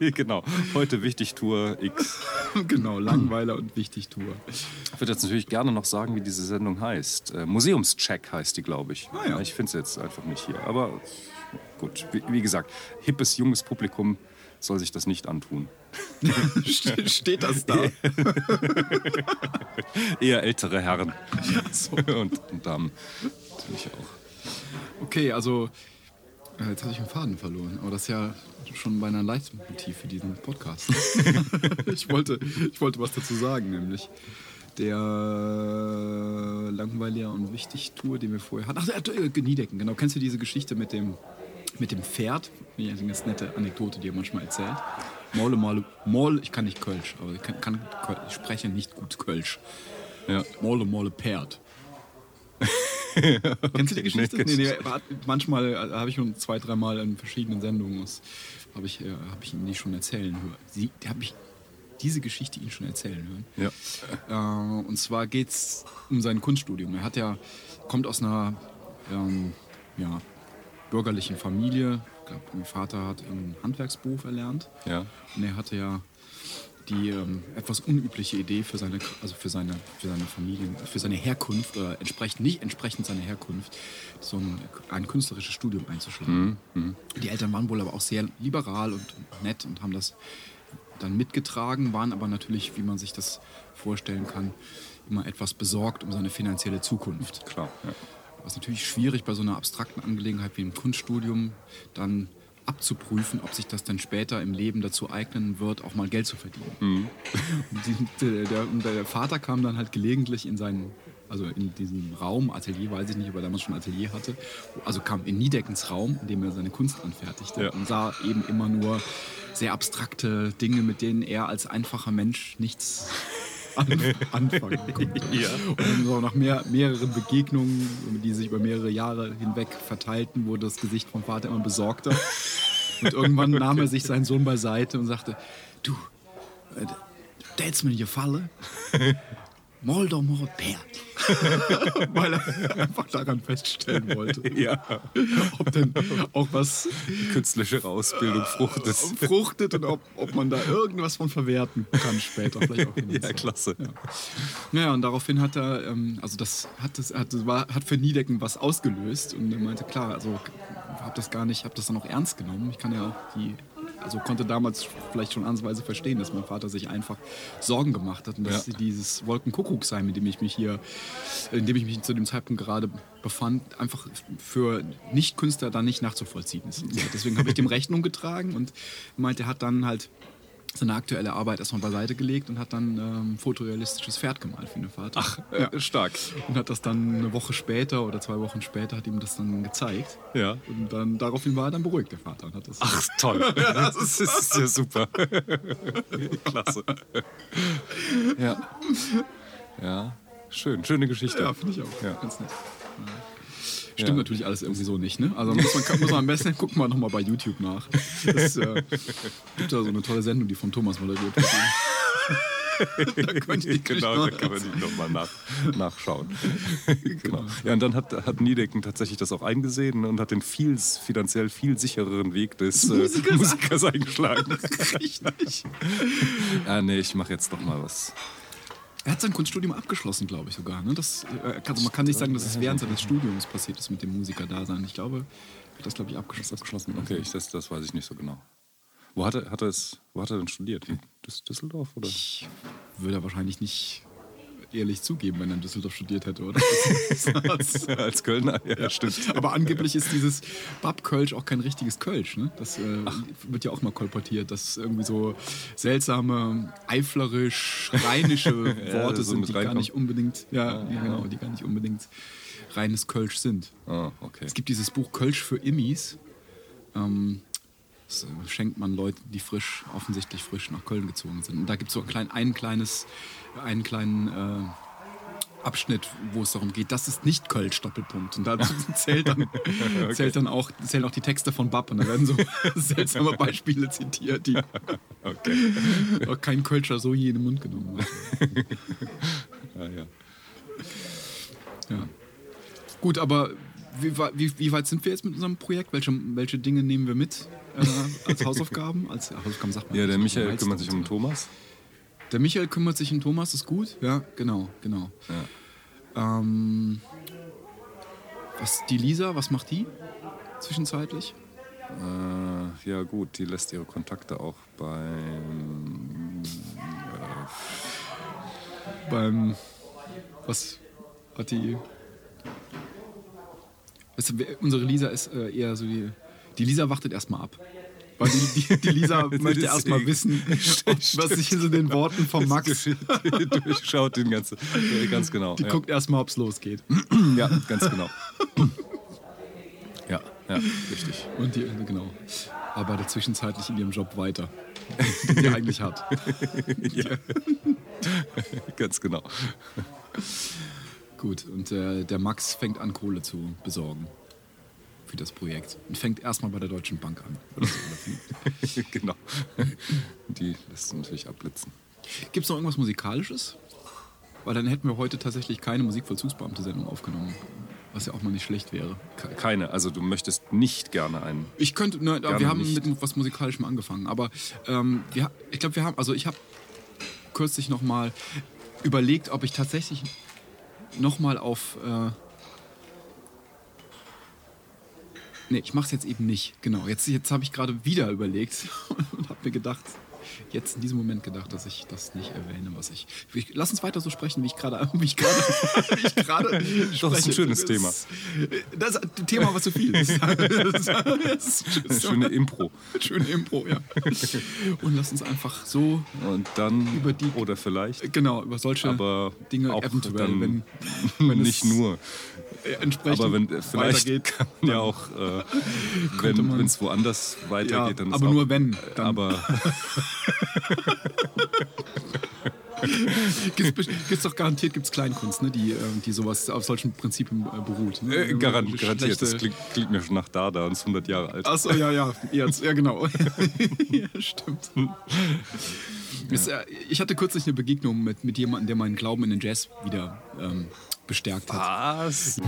*laughs* genau. Heute wichtig Tour X. *laughs* genau, Langweiler und wichtig Tour. Ich würde jetzt natürlich gerne noch sagen, wie diese Sendung heißt. Äh, Museumscheck heißt die, glaube ich. Ah, ja. Ich finde es jetzt einfach nicht hier. Aber gut, wie, wie gesagt, hippes, junges Publikum soll sich das nicht antun. *laughs* Ste- Steht das da? Eher ältere Herren So. und, und Damen natürlich auch. Okay, also äh, jetzt hatte ich den Faden verloren, aber das ist ja schon beinahe ein Leitmotiv für diesen Podcast. *laughs* ich, wollte, ich wollte was dazu sagen, nämlich der Langweiliger und Wichtig-Tour, den wir vorher hatten. Ach, äh, Geniedecken, genau. Kennst du diese Geschichte mit dem, mit dem Pferd? Ja, eine ganz nette Anekdote, die er manchmal erzählt. Molle, Molle, Moll, ich kann nicht Kölsch, aber ich, kann, kann, ich spreche nicht gut Kölsch. Ja. Molle, Molle, Pferd. *laughs* Kennst du die Geschichte? nee, Nee, manchmal äh, habe ich schon zwei, dreimal in verschiedenen Sendungen habe ich, äh, hab ich ihn die schon erzählen hören. Sie, habe ich diese Geschichte ihn schon erzählen hören. Ja. Äh, und zwar geht es um sein Kunststudium. Er hat ja, kommt aus einer ähm, ja, bürgerlichen Familie. Ich glaube, mein Vater hat einen Handwerksberuf erlernt. Ja. Und er hatte ja die ähm, etwas unübliche Idee für seine, also für seine, für seine Familien, für seine Herkunft oder entsprechend, nicht entsprechend seiner Herkunft, so ein, ein künstlerisches Studium einzuschlagen. Die Eltern waren wohl aber auch sehr liberal und nett und haben das dann mitgetragen, waren aber natürlich, wie man sich das vorstellen kann, immer etwas besorgt um seine finanzielle Zukunft. Klar. Ja. Was natürlich schwierig bei so einer abstrakten Angelegenheit wie einem Kunststudium dann abzuprüfen, ob sich das dann später im Leben dazu eignen wird, auch mal Geld zu verdienen. *laughs* Und die, der, und der Vater kam dann halt gelegentlich in sein also in diesem Raum, Atelier, weiß ich nicht, ob er damals schon Atelier hatte, also kam in Niedeckens Raum, in dem er seine Kunst anfertigte Ja. und sah eben immer nur sehr abstrakte Dinge, mit denen er als einfacher Mensch nichts an, anfangen konnte. Ja. Und dann so nach mehr, mehreren Begegnungen, die sich über mehrere Jahre hinweg verteilten, wurde das Gesicht vom Vater immer besorgter. Und irgendwann *laughs* nahm er sich seinen Sohn beiseite und sagte, du, äh, tät's mir gefallen? Mal mal Per. *laughs* Weil er einfach daran feststellen wollte, *laughs* Ja. ob denn auch was Künstlerische Ausbildung fruchtet. fruchtet und ob, ob man da irgendwas von verwerten kann später. Vielleicht auch Ja, Zeit. klasse. Naja, und daraufhin hat er, ähm, also das hat, das, hat, das war, hat für Niedecken was ausgelöst und er meinte, klar, also habe das gar nicht, habe das dann auch ernst genommen. Ich kann ja auch die, also konnte damals vielleicht schon ansatzweise verstehen, dass mein Vater sich einfach Sorgen gemacht hat und dass Ja. dieses Wolkenkuckucksheim, in dem ich mich hier, in dem ich mich zu dem Zeitpunkt gerade befand, einfach für Nicht-Künstler dann nicht nachzuvollziehen ist. Deswegen habe ich dem Rechnung getragen und meinte, er hat dann halt seine aktuelle Arbeit erstmal beiseite gelegt und hat dann ähm, fotorealistisches Pferd gemalt für den Vater. Ach, ja. Stark. Und hat das dann eine Woche später oder zwei Wochen später hat ihm das dann gezeigt. Ja. Und dann daraufhin war er dann beruhigt, der Vater. Und hat das Ach, toll. *laughs* *laughs* Das ist ja super. *laughs* Klasse. Ja. Ja. Schön. Schöne Geschichte. ja, finde ich auch. Ja. Ganz nett. Stimmt Ja. natürlich alles irgendwie so nicht, ne? Also muss man, muss man am besten *laughs* gucken wir nochmal bei YouTube nach. Es äh, gibt da so eine tolle Sendung, die von Thomas moderiert wird. *laughs* da Genau, da kann man die nochmal nach, nachschauen. genau. Ja, und dann hat, hat Niedecken tatsächlich das auch eingesehen und hat den viel, finanziell viel sichereren Weg des äh, Musikers Musikers eingeschlagen. *laughs* Richtig. ah, nee, ich mache jetzt doch mal was. Er hat sein Kunststudium abgeschlossen, glaube ich sogar. Ne? Das, äh, also man kann nicht sagen, dass es während seines Studiums passiert ist mit dem Musiker-Dasein. Ich glaube, er hat das, glaube ich, abgeschlossen. abgeschlossen. Okay, ich, das, das weiß ich nicht so genau. Wo hat er, hat er, es, wo hat er denn studiert? In Düsseldorf? Oder? Ich würde wahrscheinlich nicht ehrlich zugeben, wenn er in Düsseldorf studiert hätte, oder? *laughs* Als Kölner? Ja, stimmt. Aber angeblich ist dieses Babkölsch auch kein richtiges Kölsch. Ne? Das äh, wird ja auch mal kolportiert, dass irgendwie so seltsame, eiflerisch, rheinische *laughs* Worte so sind, die gar nicht unbedingt, ja, ja, genau, die gar nicht unbedingt reines Kölsch sind. Ah, okay. Es gibt dieses Buch Kölsch für Immis. Ähm, das äh, schenkt man Leuten, die frisch, offensichtlich frisch nach Köln gezogen sind. Und da gibt es so ein, klein, ein kleines, einen kleinen äh, Abschnitt, wo es darum geht, das ist nicht Kölsch, Doppelpunkt. Und da *laughs* zählt dann, zählt dann auch, zählen auch die Texte von Bab. Und da werden so *laughs* seltsame Beispiele zitiert, die *laughs* okay. auch kein Kölscher so je in den Mund genommen hat. Ja, ja. Ja. Gut, aber wie, wie, wie weit sind wir jetzt mit unserem Projekt? Welche, welche Dinge nehmen wir mit äh, als Hausaufgaben? Als Hausaufgaben sagt man ja, der Michael kümmert sich um? Thomas. Der Michael kümmert sich um Thomas, ist gut. Ja, genau, genau. Ähm, was die Lisa, was macht die zwischenzeitlich? Äh, ja, gut, die lässt ihre Kontakte auch beim. Beim was hat die? Weißt du, unsere Lisa ist äh, eher so die. Die Lisa wartet erstmal ab. Weil die, die, die Lisa *laughs* möchte erstmal wissen, *laughs* ob, was sich in den Worten von Max. *laughs* Durchschaut den ganzen. äh, Ganz genau. Die ja. guckt erstmal, ob es losgeht. *clears throat* Ja, ganz genau. Ja, ja, richtig. Und die, genau. Arbeitet zwischenzeitlich in ihrem Job weiter, den sie eigentlich hat. Ja. ganz genau. Gut, und äh, der Max fängt an, Kohle zu besorgen für das Projekt. Und fängt erstmal bei der Deutschen Bank an. So. *laughs* genau. Die lässt sie natürlich abblitzen. Gibt es noch irgendwas Musikalisches? Weil dann hätten wir heute tatsächlich keine Musikvollzugsbeamte-Sendung aufgenommen. Was ja auch mal nicht schlecht wäre. Ke- Keine, also du möchtest nicht gerne einen. Ich könnte, ne, Gerne wir haben nicht. mit was Musikalischem angefangen, aber ähm, wir, ich glaube, wir haben, also ich habe kürzlich noch mal überlegt, ob ich tatsächlich noch mal auf, äh, nee, ich mache es jetzt eben nicht, genau. Jetzt, jetzt habe ich gerade wieder überlegt *laughs* und habe mir gedacht, jetzt in diesem Moment gedacht, dass ich das nicht erwähne, was ich. ich lass uns weiter so sprechen, wie ich gerade. *laughs* Wie ich gerade. wie ich gerade Doch, ist ein schönes das, Thema. Das ein Thema, was zu viel ist. *laughs* Das ist, das schöne Impro. Schöne Impro, ja. Und lass uns einfach so. Und dann. Über die. Oder vielleicht. Genau, über solche aber Dinge auch eventuell, dann wenn, wenn nicht nur. Entsprechend Aber wenn vielleicht weitergeht, kann man ja auch, äh, wenn es woanders weitergeht, Ja, dann aber auch, nur wenn, dann. Aber *laughs* *laughs* Gibt es doch garantiert gibt's Kleinkunst, ne, die, äh, die sowas auf solchen Prinzipien äh, beruht. Ne? äh, garant, garantiert, das klingt, klingt mir schon nach Dada und ist 100 Jahre alt. Achso, ja, ja, jetzt, ja, genau. ja, *laughs* *laughs* stimmt. Es, äh, ich hatte kürzlich eine Begegnung mit, mit jemandem, der meinen Glauben in den Jazz wieder ähm, bestärkt hat. Was?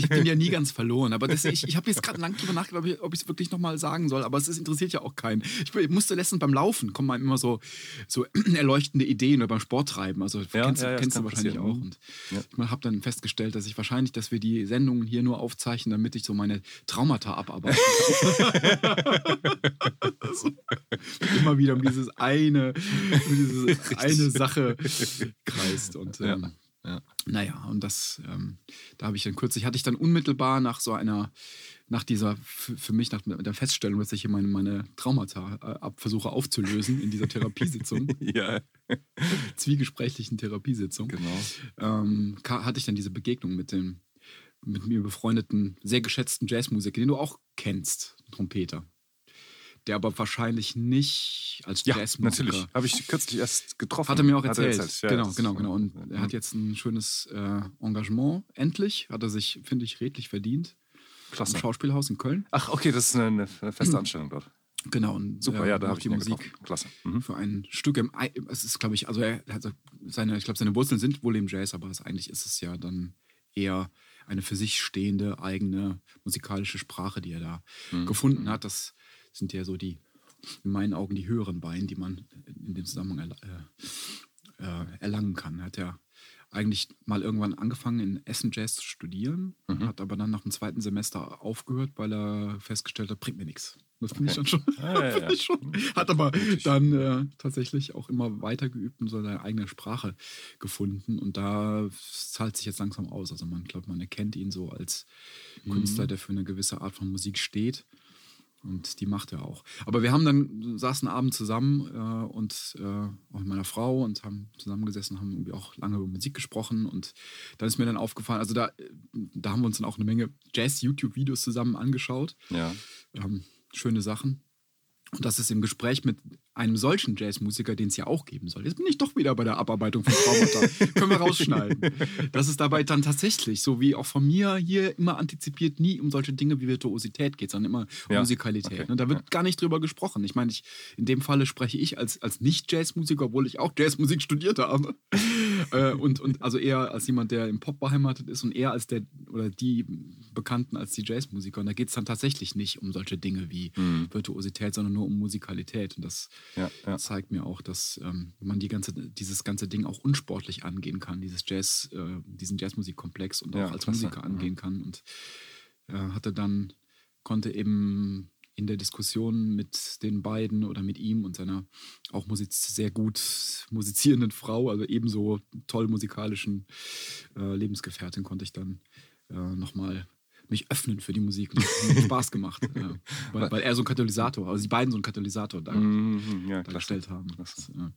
Ja, ich ich bin ja nie *laughs* ganz verloren, aber das, ich, ich habe jetzt gerade lang drüber nachgedacht, ob ich es wirklich nochmal sagen soll, aber es ist, interessiert ja auch keinen. Ich musste letztens beim Laufen, kommen einem immer so, so *clears throat* erleuchtende Ideen oder beim Sporttreiben, also Ja, kennst, ja, ja, kennst du wahrscheinlich auch. passieren. Und ich habe dann festgestellt, dass ich wahrscheinlich, dass wir die Sendungen hier nur aufzeichnen, damit ich so meine Traumata so, *laughs* immer wieder um dieses eine, um diese eine Sache kreist und Ja. ähm, Ja. naja, und das, ähm, da habe ich dann kürzlich, hatte ich dann unmittelbar nach so einer, nach dieser, für, mich nach der Feststellung, dass ich hier meine, meine Traumata äh, ab, versuche aufzulösen in dieser Therapiesitzung, *laughs* Ja, *laughs* zwiegesprächlichen Therapiesitzung, genau. ähm, hatte ich dann diese Begegnung mit dem mit mir befreundeten, sehr geschätzten Jazzmusiker, den du auch kennst, Trompeter. Der aber wahrscheinlich nicht als Ja, Jazzmusiker natürlich. Habe ich kürzlich erst getroffen. hat er mir auch Hat erzählt. Ja, genau, genau, genau. Und er hat jetzt ein schönes äh, Engagement. Endlich hat er sich, finde ich, redlich verdient. Klasse. Im Schauspielhaus in Köln. Ach, okay, das ist eine, eine feste Anstellung dort. Genau. Und, Super, äh, ja, da habe ich die Musik getroffen. Klasse. Mhm. für ein Stück im. Ei- Es ist, glaube ich, also er hat seine, ich glaube, seine Wurzeln sind wohl im Jazz, aber es, eigentlich ist es ja dann eher eine für sich stehende eigene musikalische Sprache, die er da Mhm. gefunden hat. Das sind ja so die, in meinen Augen, die höheren Beine, die man in dem Zusammenhang äh, äh, erlangen kann. Er hat ja eigentlich mal irgendwann angefangen in Essen Jazz zu studieren, Mhm. hat aber dann nach dem zweiten Semester aufgehört, weil er festgestellt hat, bringt mir nichts. Das finde ich dann schon. Ah, ja, ja. *laughs* schon. Hat aber dann äh, tatsächlich auch immer weiter geübt und so seine eigene Sprache gefunden. Und da zahlt sich jetzt langsam aus. Also man glaubt, man erkennt ihn so als Mhm. Künstler, der für eine gewisse Art von Musik steht. Und die macht er auch. Aber wir haben dann, saßen abends zusammen äh, und äh, auch mit meiner Frau und haben zusammengesessen, haben irgendwie auch lange über Musik gesprochen. Und dann ist mir dann aufgefallen, also da, da haben wir uns dann auch eine Menge Jazz-YouTube-Videos zusammen angeschaut. Ja. Ähm, schöne Sachen. Und das ist im Gespräch mit einem solchen Jazzmusiker, den es ja auch geben soll. Jetzt bin ich doch wieder bei der Abarbeitung von Traumata. *laughs* Können wir rausschneiden. Dass es dabei dann tatsächlich, so wie auch von mir hier immer antizipiert, nie um solche Dinge wie Virtuosität geht, sondern immer um Ja, Musikalität. okay, Ne? Da wird gar nicht drüber gesprochen. Ich meine, ich, in dem Falle spreche ich als, als Nicht-Jazzmusiker, obwohl ich auch Jazzmusik studiert habe. *laughs* äh, und, und also eher als jemand, der im Pop beheimatet ist und eher als der oder die Bekannten als die Jazzmusiker. Und da geht es dann tatsächlich nicht um solche Dinge wie Virtuosität, sondern nur um Musikalität. Und das Ja, ja. zeigt mir auch, dass ähm, man die ganze, dieses ganze Ding auch unsportlich angehen kann, dieses Jazz, äh, diesen Jazzmusikkomplex und auch Ja, als klasse. Musiker angehen kann. Und äh, hatte dann, konnte eben in der Diskussion mit den beiden oder mit ihm und seiner auch Musik sehr gut musizierenden Frau, also ebenso toll musikalischen äh, Lebensgefährtin, konnte ich dann äh, nochmal mich öffnen für die Musik. Und das hat Spaß gemacht. äh, *laughs* weil, weil er so ein Katalysator, also die beiden so ein Katalysator da, Mhm, ja, dargestellt haben. Das, Klasse. äh,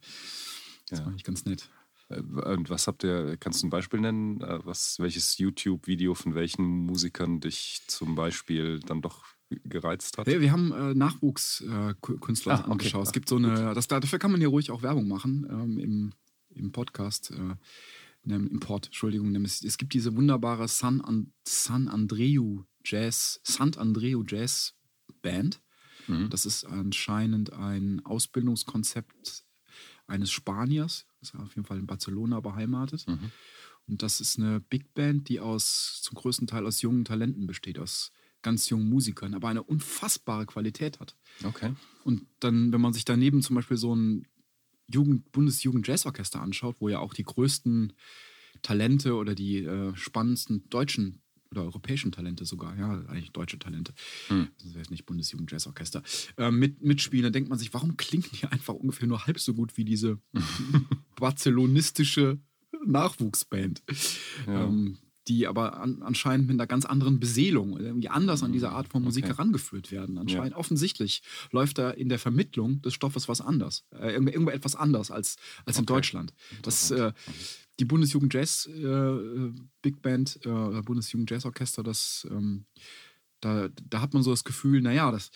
das Ja. fand ich ganz nett. Äh, Und was habt ihr, kannst du ein Beispiel nennen? Äh, Was, welches YouTube-Video von welchen Musikern dich zum Beispiel dann doch gereizt hat? Wir, wir haben äh, Nachwuchskünstler Ah, okay. angeschaut. Es Ah, gibt so eine, das, dafür kann man ja ruhig auch Werbung machen ähm, im, im Podcast. Äh, ne, Im Port, Entschuldigung. nämlich- Es gibt diese wunderbare San, An San Andreu Jazz, Sant Andreu Jazz Band. Das ist anscheinend ein Ausbildungskonzept eines Spaniers, ist auf jeden Fall in Barcelona beheimatet. Und das ist eine Big Band, die aus zum größten Teil aus jungen Talenten besteht, aus ganz jungen Musikern, aber eine unfassbare Qualität hat. Okay. Und dann, wenn man sich daneben zum Beispiel so ein Jugend, Bundesjugend-Jazzorchester anschaut, wo ja auch die größten Talente oder die äh, spannendsten deutschen oder europäischen Talente sogar, ja, eigentlich deutsche Talente, das wäre nicht Bundesjugend-Jazzorchester, äh, mit, mitspielen, dann denkt man sich, warum klingen die einfach ungefähr nur halb so gut wie diese *laughs* barcelonistische Nachwuchsband? Ähm, die aber an, anscheinend mit einer ganz anderen Beseelung, irgendwie anders an diese Art von Musik Okay. herangeführt werden. Anscheinend offensichtlich läuft da in der Vermittlung des Stoffes was anders. Äh, irgendwo, etwas anders als, als in Deutschland. Das, äh, die Bundesjugend Jazz äh, äh, Big Band, äh, oder Bundesjugend Jazz Orchester, das, ähm, da, da hat man so das Gefühl, naja, das,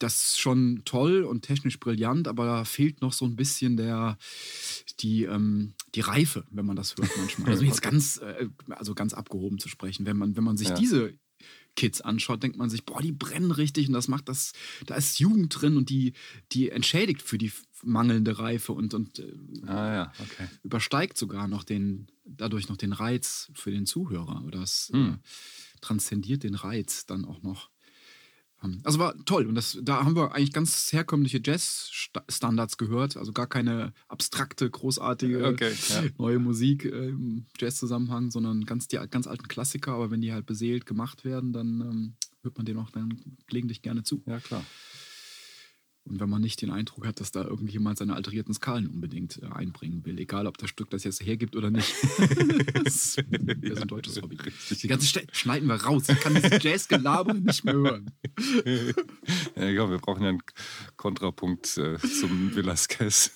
das ist schon toll und technisch brillant, aber da fehlt noch so ein bisschen der, die, ähm, die Reife, wenn man das hört manchmal. Also *laughs* jetzt ganz, äh, also ganz abgehoben zu sprechen. Wenn man, wenn man sich Ja. diese Kids anschaut, denkt man sich, boah, die brennen richtig und das macht das, da ist Jugend drin und die, die entschädigt für die mangelnde Reife und, und äh, Ah ja, okay. übersteigt sogar noch den, dadurch noch den Reiz für den Zuhörer oder es Hm. äh, transzendiert den Reiz dann auch noch. Ähm, Also war toll und das, da haben wir eigentlich ganz herkömmliche Jazz-Standards gehört, also gar keine abstrakte, großartige Okay, ja. neue Musik äh, im Jazz-Zusammenhang, sondern ganz die ganz alten Klassiker, aber wenn die halt beseelt gemacht werden, dann ähm, hört man denen auch dann gelegentlich gerne zu. Ja, klar. Und wenn man nicht den Eindruck hat, dass da irgendjemand seine alterierten Skalen unbedingt äh, einbringen will, egal ob das Stück das jetzt hergibt oder nicht. *laughs* das ist ist ein deutsches Hobby. Die ganze Stelle schneiden wir raus. Ich kann dieses Jazz-Gelaber nicht mehr hören. *laughs* Ja, wir brauchen ja einen Kontrapunkt äh, zum Velasquez.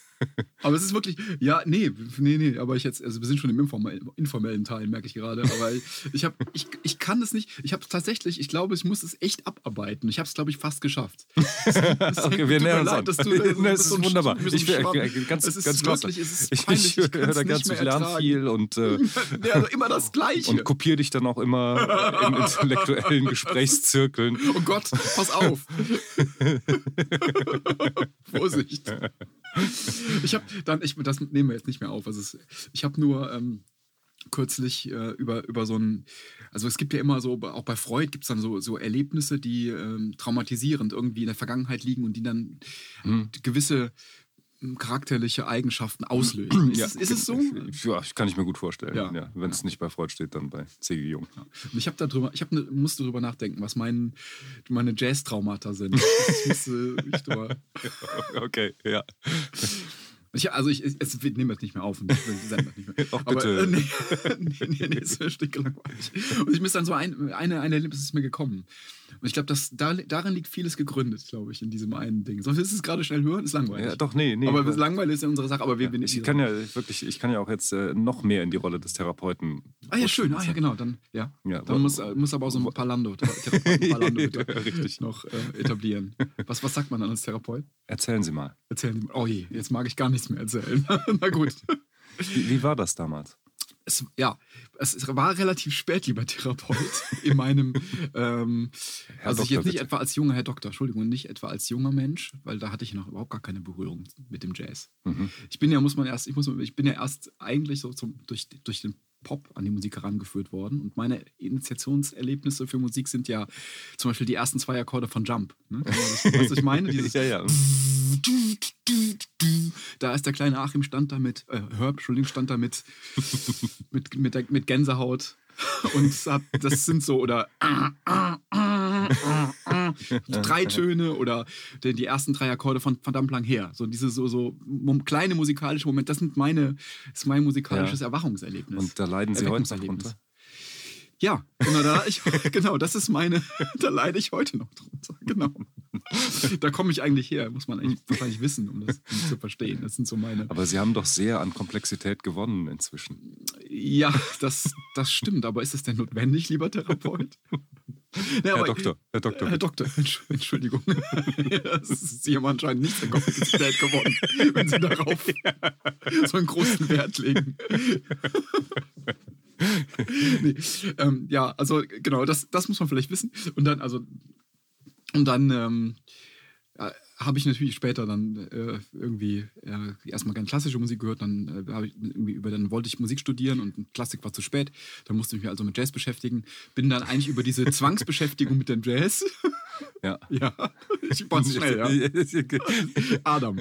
Aber es ist wirklich, ja, nee, nee, nee, aber ich jetzt, also wir sind schon im informellen, informellen Teil, merke ich gerade. Aber ich, ich, hab, ich, ich kann es nicht, ich habe es tatsächlich, ich glaube, ich muss es echt abarbeiten. Ich habe es, glaube ich, fast geschafft. *laughs* Okay, wir Tut mir nähern uns leid, an. dass du- *laughs* Nee, du es so ist ein wunderbar. Ich, so Schwamm. ganz, Es ist ganz wirklich, es ist *laughs* ich peinlich, ich ich höre da ganz, ich lerne viel und, äh, Nee, also immer das Gleiche. und kopiere dich dann auch immer in intellektuellen Gesprächszirkeln. Oh Gott, pass auf. Vorsicht. Ich habe dann, ich, das nehmen wir jetzt nicht mehr auf. Also es, ich habe nur ähm, kürzlich äh, über, über so ein, also es gibt ja immer so, auch bei Freud gibt es dann so, so Erlebnisse, die ähm, traumatisierend irgendwie in der Vergangenheit liegen und die dann gewisse ähm, charakterliche Eigenschaften auslösen. Ist, es, ist es so? Ja, kann ich mir gut vorstellen. Ja. Ja. Wenn es nicht bei Freud steht, dann bei C.G. Jung. Und ich habe darüber, ich hab ne, musste darüber nachdenken, was mein, meine Jazz-Traumata sind. Ich *laughs* musste ich Okay, ja. Ich, also ich, ich es, wir nehmen das nicht mehr auf und nicht mehr. *laughs* Ach, Aber, bitte. äh, nee, *laughs* nee, nee, nee, ist stinke langweilig. Und ich ist dann so ein, eine, eine Erlebnis ist mir gekommen. Und ich glaube, dass da, darin liegt vieles gegründet, glaube ich, in diesem einen Ding. Sonst ist es gerade schnell hören, ist langweilig. Ja, doch, nee, nee. Aber langweilig ist ja unsere Sache. Aber wir, wir ich kann ja wirklich, ich kann ja auch jetzt äh, noch mehr in die Rolle des Therapeuten. Ah ja, schön. Ah ja, genau. Dann, ja. Ja, dann muss, äh, muss aber auch so ein Palando, Therapeuten *laughs* Palando bitte Ja, richtig. noch äh, etablieren. Was, was sagt man dann als Therapeut? Erzählen Sie mal. Erzählen Sie mal. Oh je, jetzt mag ich gar nichts mehr erzählen. *laughs* Na gut. Wie, wie war das damals? es, ja, es war relativ spät, lieber Therapeut, *laughs* in meinem, ähm, Herr also ich Doktor, jetzt nicht bitte. etwa als junger Herr Doktor, Entschuldigung, nicht etwa als junger Mensch, weil da hatte ich noch überhaupt gar keine Berührung mit dem Jazz. Mhm. Ich bin ja, muss man erst, ich muss, ich bin ja erst eigentlich so zum, durch, durch den Pop an die Musik herangeführt worden und meine Initiationserlebnisse für Musik sind ja zum Beispiel die ersten zwei Akkorde von Jump. Ne? Man das- was ich meine? Dieses *laughs* ja, ja. da ist der kleine Achim stand da mit, äh, Herb, Entschuldigung, stand da mit, *laughs* mit, mit, der, mit Gänsehaut. Und das sind so, oder drei Töne oder die, ersten drei Akkorde von verdammt lang her. So diese so, so kleine musikalische Momente, das sind meine, ist mein musikalisches Ja. Erwachungserlebnis. Und da leiden Sie heute drunter? Ja, genau, da, ich, *laughs* genau, das ist meine, *laughs* da leide ich heute noch drunter. *laughs* Genau. Da komme ich eigentlich her, muss man eigentlich wahrscheinlich wissen, um das zu verstehen. Das sind so meine. Aber Sie haben doch sehr an Komplexität gewonnen inzwischen. Ja, das, das stimmt, aber ist es denn notwendig, lieber Therapeut? Ja, Herr Doktor, Herr Doktor. Herr Doktor, Entsch- *laughs* Entschuldigung. *laughs* Das ist Sie haben anscheinend nicht an Komplexität gewonnen, *laughs* wenn Sie darauf so einen großen Wert legen. nee, ähm, ja, also genau, das, das muss man vielleicht wissen. Und dann, also, und dann, ähm, äh, habe ich natürlich später dann äh, irgendwie äh, erstmal gerne klassische Musik gehört, dann äh, ich irgendwie über dann wollte ich Musik studieren und Klassik war zu spät, dann musste ich mich also mit Jazz beschäftigen, bin dann eigentlich über diese Zwangsbeschäftigung mit dem Jazz Ja. *laughs* ja, ich war schnell, ja. *laughs* Adam.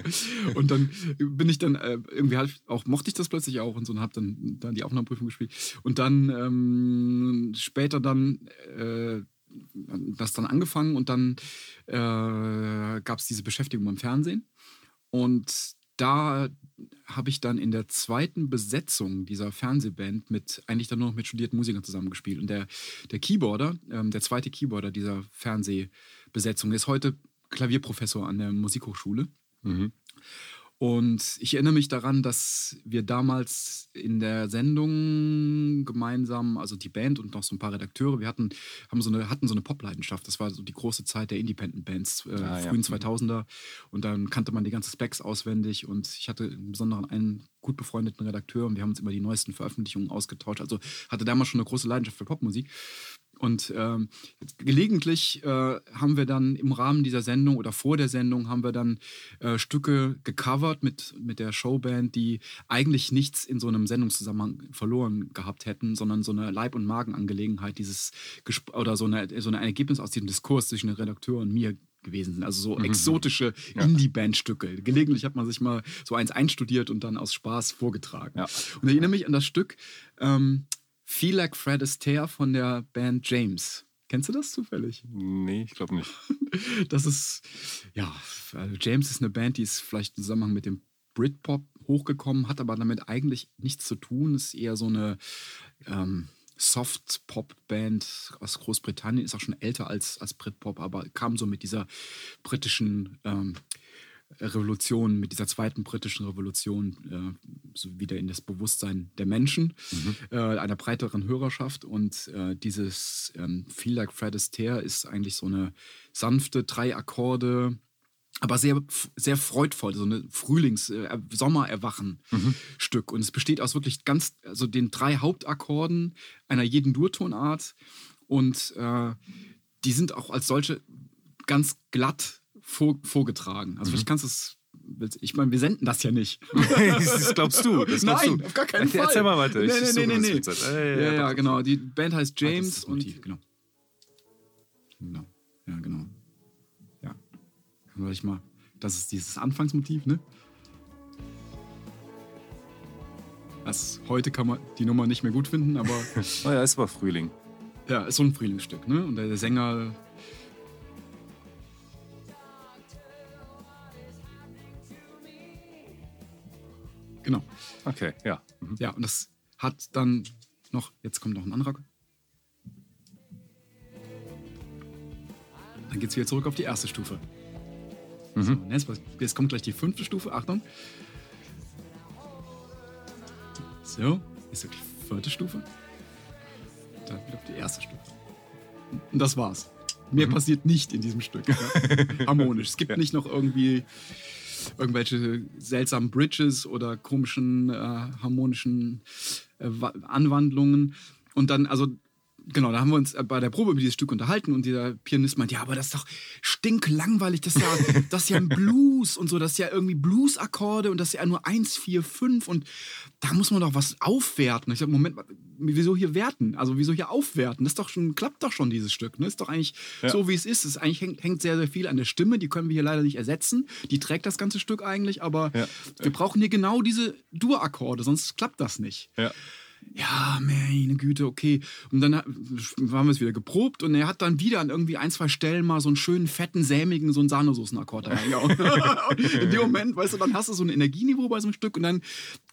Und dann bin ich dann äh, irgendwie halt auch mochte ich das plötzlich auch und so und habe dann dann die Aufnahmeprüfung gespielt und dann ähm, später dann äh, das dann angefangen und dann äh, gab es diese Beschäftigung beim Fernsehen. Und da habe ich dann in der zweiten Besetzung dieser Fernsehband mit eigentlich dann nur noch mit studierten Musikern zusammengespielt. Und der, der Keyboarder, ähm, der zweite Keyboarder dieser Fernsehbesetzung, ist heute Klavierprofessor an der Musikhochschule. Mhm. Und ich erinnere mich daran, dass wir damals in der Sendung gemeinsam, also die Band und noch so ein paar Redakteure, wir hatten, haben so eine, hatten so eine Pop-Leidenschaft. Das war so die große Zeit der Independent-Bands, äh, Ah, ja. frühen 2000er. Und dann kannte man die ganzen Specs auswendig. Und ich hatte im Besonderen einen gut befreundeten Redakteur und wir haben uns immer die neuesten Veröffentlichungen ausgetauscht. Also hatte damals schon eine große Leidenschaft für Popmusik. Und ähm, gelegentlich äh, haben wir dann im Rahmen dieser Sendung oder vor der Sendung haben wir dann äh, Stücke gecovert mit, mit der Showband, die eigentlich nichts in so einem Sendungszusammenhang verloren gehabt hätten, sondern so eine Leib- und Magenangelegenheit, dieses Gesp oder so, eine, so ein Ergebnis aus diesem Diskurs zwischen dem Redakteur und mir gewesen sind. Also so exotische Indie-Band-Stücke. Gelegentlich hat man sich mal so eins einstudiert und dann aus Spaß vorgetragen. Ja. Und ich erinnere mich an das Stück ähm, Feel Like Fred Astaire von der Band James. Kennst du das zufällig? Nee, ich glaube nicht. *laughs* Das ist, ja, also James ist eine Band, die ist vielleicht im Zusammenhang mit dem Britpop hochgekommen, hat aber damit eigentlich nichts zu tun. Ist eher so eine ähm, Soft-Pop-Band aus Großbritannien, ist auch schon älter als, als Britpop, aber kam so mit dieser britischen ähm, Revolution, mit dieser zweiten britischen Revolution äh, so wieder in das Bewusstsein der Menschen, äh, einer breiteren Hörerschaft. Und äh, dieses ähm, Feel Like Fred Astaire ist eigentlich so eine sanfte, drei Akkorde, aber sehr, sehr freudvoll, so eine Frühlings-, äh, Sommererwachen-Stück. Und es besteht aus wirklich ganz, also den drei Hauptakkorden einer jeden Durtonart. Und äh, die sind auch als solche ganz glatt vor, vorgetragen. Also vielleicht kannst du es. Ich meine, wir senden das ja nicht. *laughs* das glaubst du. Das glaubst Nein, du. auf gar keinen Fall. Erzähl mal weiter. Nee, nee, nee, nee. Zeit. Ja, ja, doch. genau. Die Band heißt Ah, James das ist das und Motiv. genau. genau. Ja, genau. Ja. Soll ich mal. Das ist dieses Anfangsmotiv, ne? Das, heute kann man die Nummer nicht mehr gut finden, aber *laughs* Oh ja, es war Frühling. ja, ist so ein Frühlingsstück, ne? Und der Sänger. Okay, ja. Mhm. Ja, und das hat dann noch, jetzt kommt noch ein anderer. Dann geht es wieder zurück auf die erste Stufe. So, und jetzt, kommt gleich die fünfte Stufe, Achtung. So, ist die vierte Stufe. Dann wieder auf die erste Stufe. Und das war's. Mehr passiert nicht in diesem Stück. Ja? *laughs* Harmonisch. Es gibt nicht noch irgendwie irgendwelche seltsamen Bridges oder komischen äh, harmonischen äh, Wa- Anwandlungen. Und dann, also, genau, da haben wir uns äh, bei der Probe über dieses Stück unterhalten und dieser Pianist meint, ja, aber das ist doch stinklangweilig, das ist ja, *laughs* das ist ja ein Blues und so, das ist ja irgendwie Blues-Akkorde und das ist ja nur 1, 4, 5 und da muss man doch was aufwerten. Ich sag, Moment, wieso hier werten? Also wieso hier aufwerten? Das ist doch schon, klappt doch schon dieses Stück. Ne? Ist doch eigentlich Ja. so, wie es ist. Es eigentlich hängt, hängt sehr, sehr viel an der Stimme. Die können wir hier leider nicht ersetzen. Die trägt das ganze Stück eigentlich, aber Ja. wir brauchen hier genau diese Dur-Akkorde, sonst klappt das nicht. Ja. Ja, meine Güte, okay. Und dann ha- haben wir es wieder geprobt und er hat dann wieder an irgendwie ein, zwei Stellen mal so einen schönen, fetten, sämigen, so einen Sahnesoßenakkord reingehauen. *laughs* In dem Moment, weißt du, dann hast du so ein Energieniveau bei so einem Stück und dann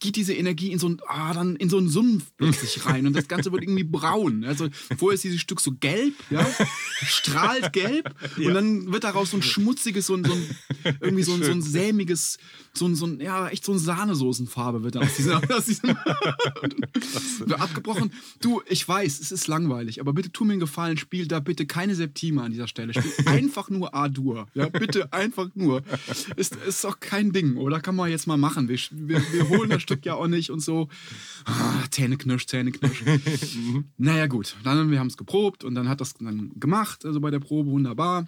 geht diese Energie in so ein, ah, dann in so einen Sumpf plötzlich rein und das Ganze wird irgendwie braun. Also vorher ist dieses Stück so gelb, ja, strahlt gelb und dann wird daraus so ein schmutziges, so ein, so ein irgendwie so ein, so ein sämiges, so ein, so ein, ja, echt so eine Sahnesoßenfarbe wird dann aus diesem, aus diesem *laughs* *laughs* abgebrochen. Du, ich weiß, es ist langweilig, aber bitte tu mir einen Gefallen, spiel da bitte keine Septime an dieser Stelle. Spiel *laughs* einfach nur A-Dur. Ja, bitte einfach nur. Ist, ist doch kein Ding, oder? Kann man jetzt mal machen. Wir, wir, wir holen das Stück ja auch nicht und so. Ah, Zähne knirsch, Zähne knirsch. *laughs* naja, gut. Dann, wir haben es geprobt und dann hat das dann gemacht, also bei der Probe wunderbar.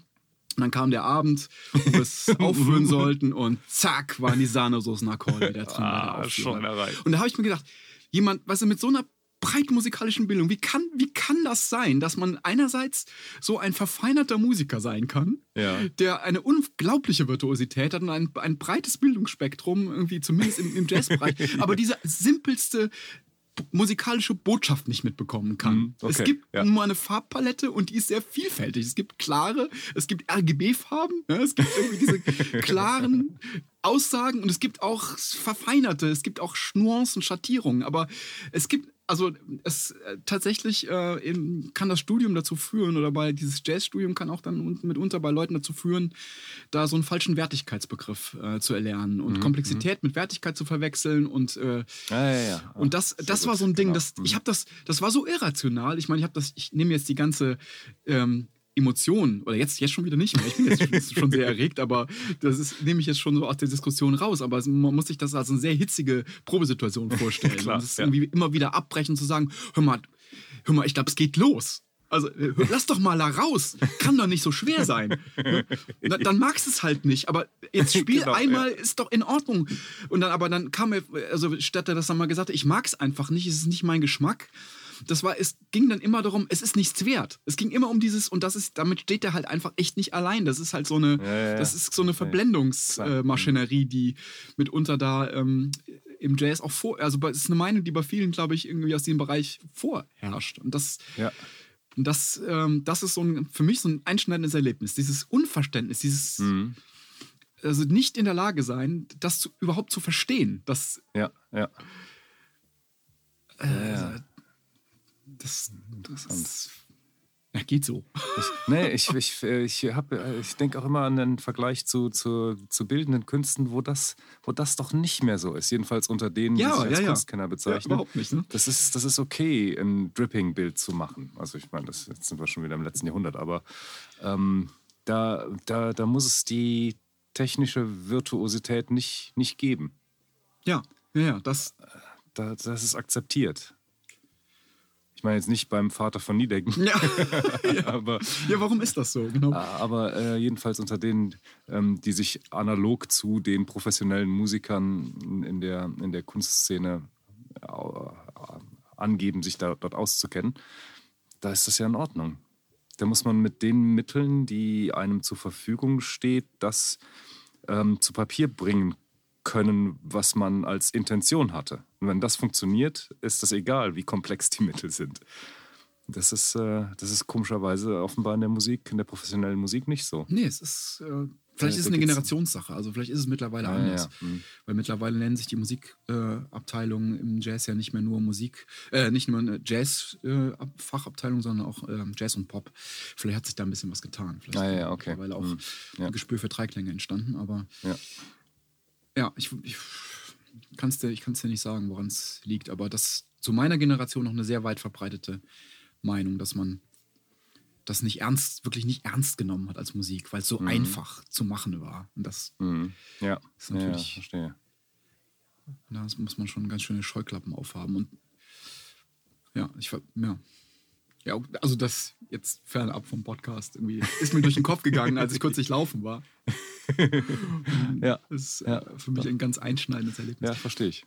Und dann kam der Abend, wo wir es aufführen sollten und zack, waren die Sahnesoßenakkorde wieder drin Ah, Aufführung. Schweinerei. Und da habe ich mir gedacht, jemand, weißt du, mit so einer breiten musikalischen Bildung, wie kann, wie kann das sein, dass man einerseits so ein verfeinerter Musiker sein kann, Ja. der eine unglaubliche Virtuosität hat und ein, ein breites Bildungsspektrum, irgendwie zumindest im, im Jazzbereich, *laughs* aber diese simpelste musikalische Botschaft nicht mitbekommen kann. Mhm, okay, Es gibt ja. nur eine Farbpalette und die ist sehr vielfältig. Es gibt klare, es gibt RGB-Farben, ja, es gibt irgendwie diese *laughs* klaren Aussagen und es gibt auch verfeinerte, es gibt auch Nuancen, Schattierungen, aber es gibt also es äh, tatsächlich äh, eben kann das Studium dazu führen oder bei dieses Jazzstudium kann auch dann un- mitunter bei Leuten dazu führen, da so einen falschen Wertigkeitsbegriff äh, zu erlernen und Komplexität mit Wertigkeit zu verwechseln und äh, Ja, ja, ja. und das, Sehr das gut, war so ein Ding, genau. das, ich habe das, das war so irrational. Ich meine, ich habe das, ich nehme jetzt die ganze ähm, Emotion, oder jetzt, jetzt schon wieder nicht mehr. Ich bin jetzt schon, sehr *laughs* erregt, aber das ist, nehme ich jetzt schon so aus der Diskussion raus. Aber man muss sich das als eine sehr hitzige Probesituation *laughs* vorstellen. Klar, und es ist ja. irgendwie immer wieder abbrechen zu sagen, hör mal, hör mal, ich glaube, es geht los. Also äh, lass doch mal da raus. Kann doch nicht so schwer sein. Na, dann magst du es halt nicht. Aber jetzt spiel Genau, einmal, ist doch in Ordnung. Und dann, aber dann kam er, also statt er das dann mal gesagt hat, ich mag es einfach nicht, es ist nicht mein Geschmack. Das war, es ging dann immer darum, es ist nichts wert. Es ging immer um dieses, und das ist, damit steht er halt einfach echt nicht allein. Das ist halt so eine, Ja, ja, das ist so eine. Verblendungsmaschinerie, die mitunter da ähm, im Jazz auch vor, also es ist eine Meinung, die bei vielen, glaube ich, irgendwie aus dem Bereich vorherrscht. Und das, Ja. und das, ähm, das ist so ein, für mich so ein einschneidendes Erlebnis. Dieses Unverständnis, dieses Mhm. also nicht in der Lage sein, das zu, überhaupt zu verstehen. Das, Ja, ja. äh, das, das ist, ja, geht so. Ich, nee, ich, ich, ich, hab, ich denke auch immer an den Vergleich zu, zu, zu bildenden Künsten, wo das, wo das doch nicht mehr so ist. Jedenfalls unter denen, Ja, die sich als ja, ja. Kunstkenner Ja, bezeichnen. überhaupt nicht. Ne? Das ist, das ist okay, ein Dripping-Bild zu machen. Also ich meine, das, jetzt sind wir schon wieder im letzten Jahrhundert, aber ähm, da, da, da muss es die technische Virtuosität nicht, nicht geben. Ja, ja, ja, das, Da, das ist akzeptiert. Ich meine jetzt nicht beim Vater von Niedecken, ja. *laughs* aber, ja, warum ist das so? Genau. aber äh, jedenfalls unter denen, ähm, die sich analog zu den professionellen Musikern in- in der, in der Kunstszene äh, angeben, sich da, dort auszukennen, da ist das ja in Ordnung. Da muss man mit den Mitteln, die einem zur Verfügung steht, das ähm, zu Papier bringen können, was man als Intention hatte. Und wenn das funktioniert, ist das egal, wie komplex die Mittel sind. Das ist, äh, das ist komischerweise offenbar in der Musik, in der professionellen Musik nicht so. Nee, es ist, äh, vielleicht Ja, ist es eine Generationssache. Also vielleicht ist es mittlerweile Ja, anders. ja, mhm. Weil mittlerweile nennen sich die Musikabteilungen äh, im Jazz ja nicht mehr nur Musik, äh, nicht nur eine Jazz-Fachabteilung, sondern auch ähm, Jazz und Pop. Vielleicht hat sich da ein bisschen was getan. Vielleicht Ah, ja, okay. mittlerweile auch Mhm. Ein Gespür für Dreiklänge entstanden. Aber Ja. ja, ich, ich kann es dir, ich kann's dir nicht sagen, woran es liegt. Aber das zu meiner Generation noch eine sehr weit verbreitete Meinung, dass man das nicht ernst, wirklich nicht ernst genommen hat als Musik, weil es so einfach zu machen war. Und das, Mhm. Ja, ist ja, ja, natürlich- verstehe. da muss man schon ganz schöne Scheuklappen aufhaben. Und ja, ich ver- ja. Ja, also das jetzt fernab vom Podcast irgendwie ist mir durch den Kopf gegangen, als ich *laughs* kurz nicht laufen war. *laughs* Ja, Das ist Ja. äh, für mich ein ganz einschneidendes Erlebnis. ja, verstehe ich.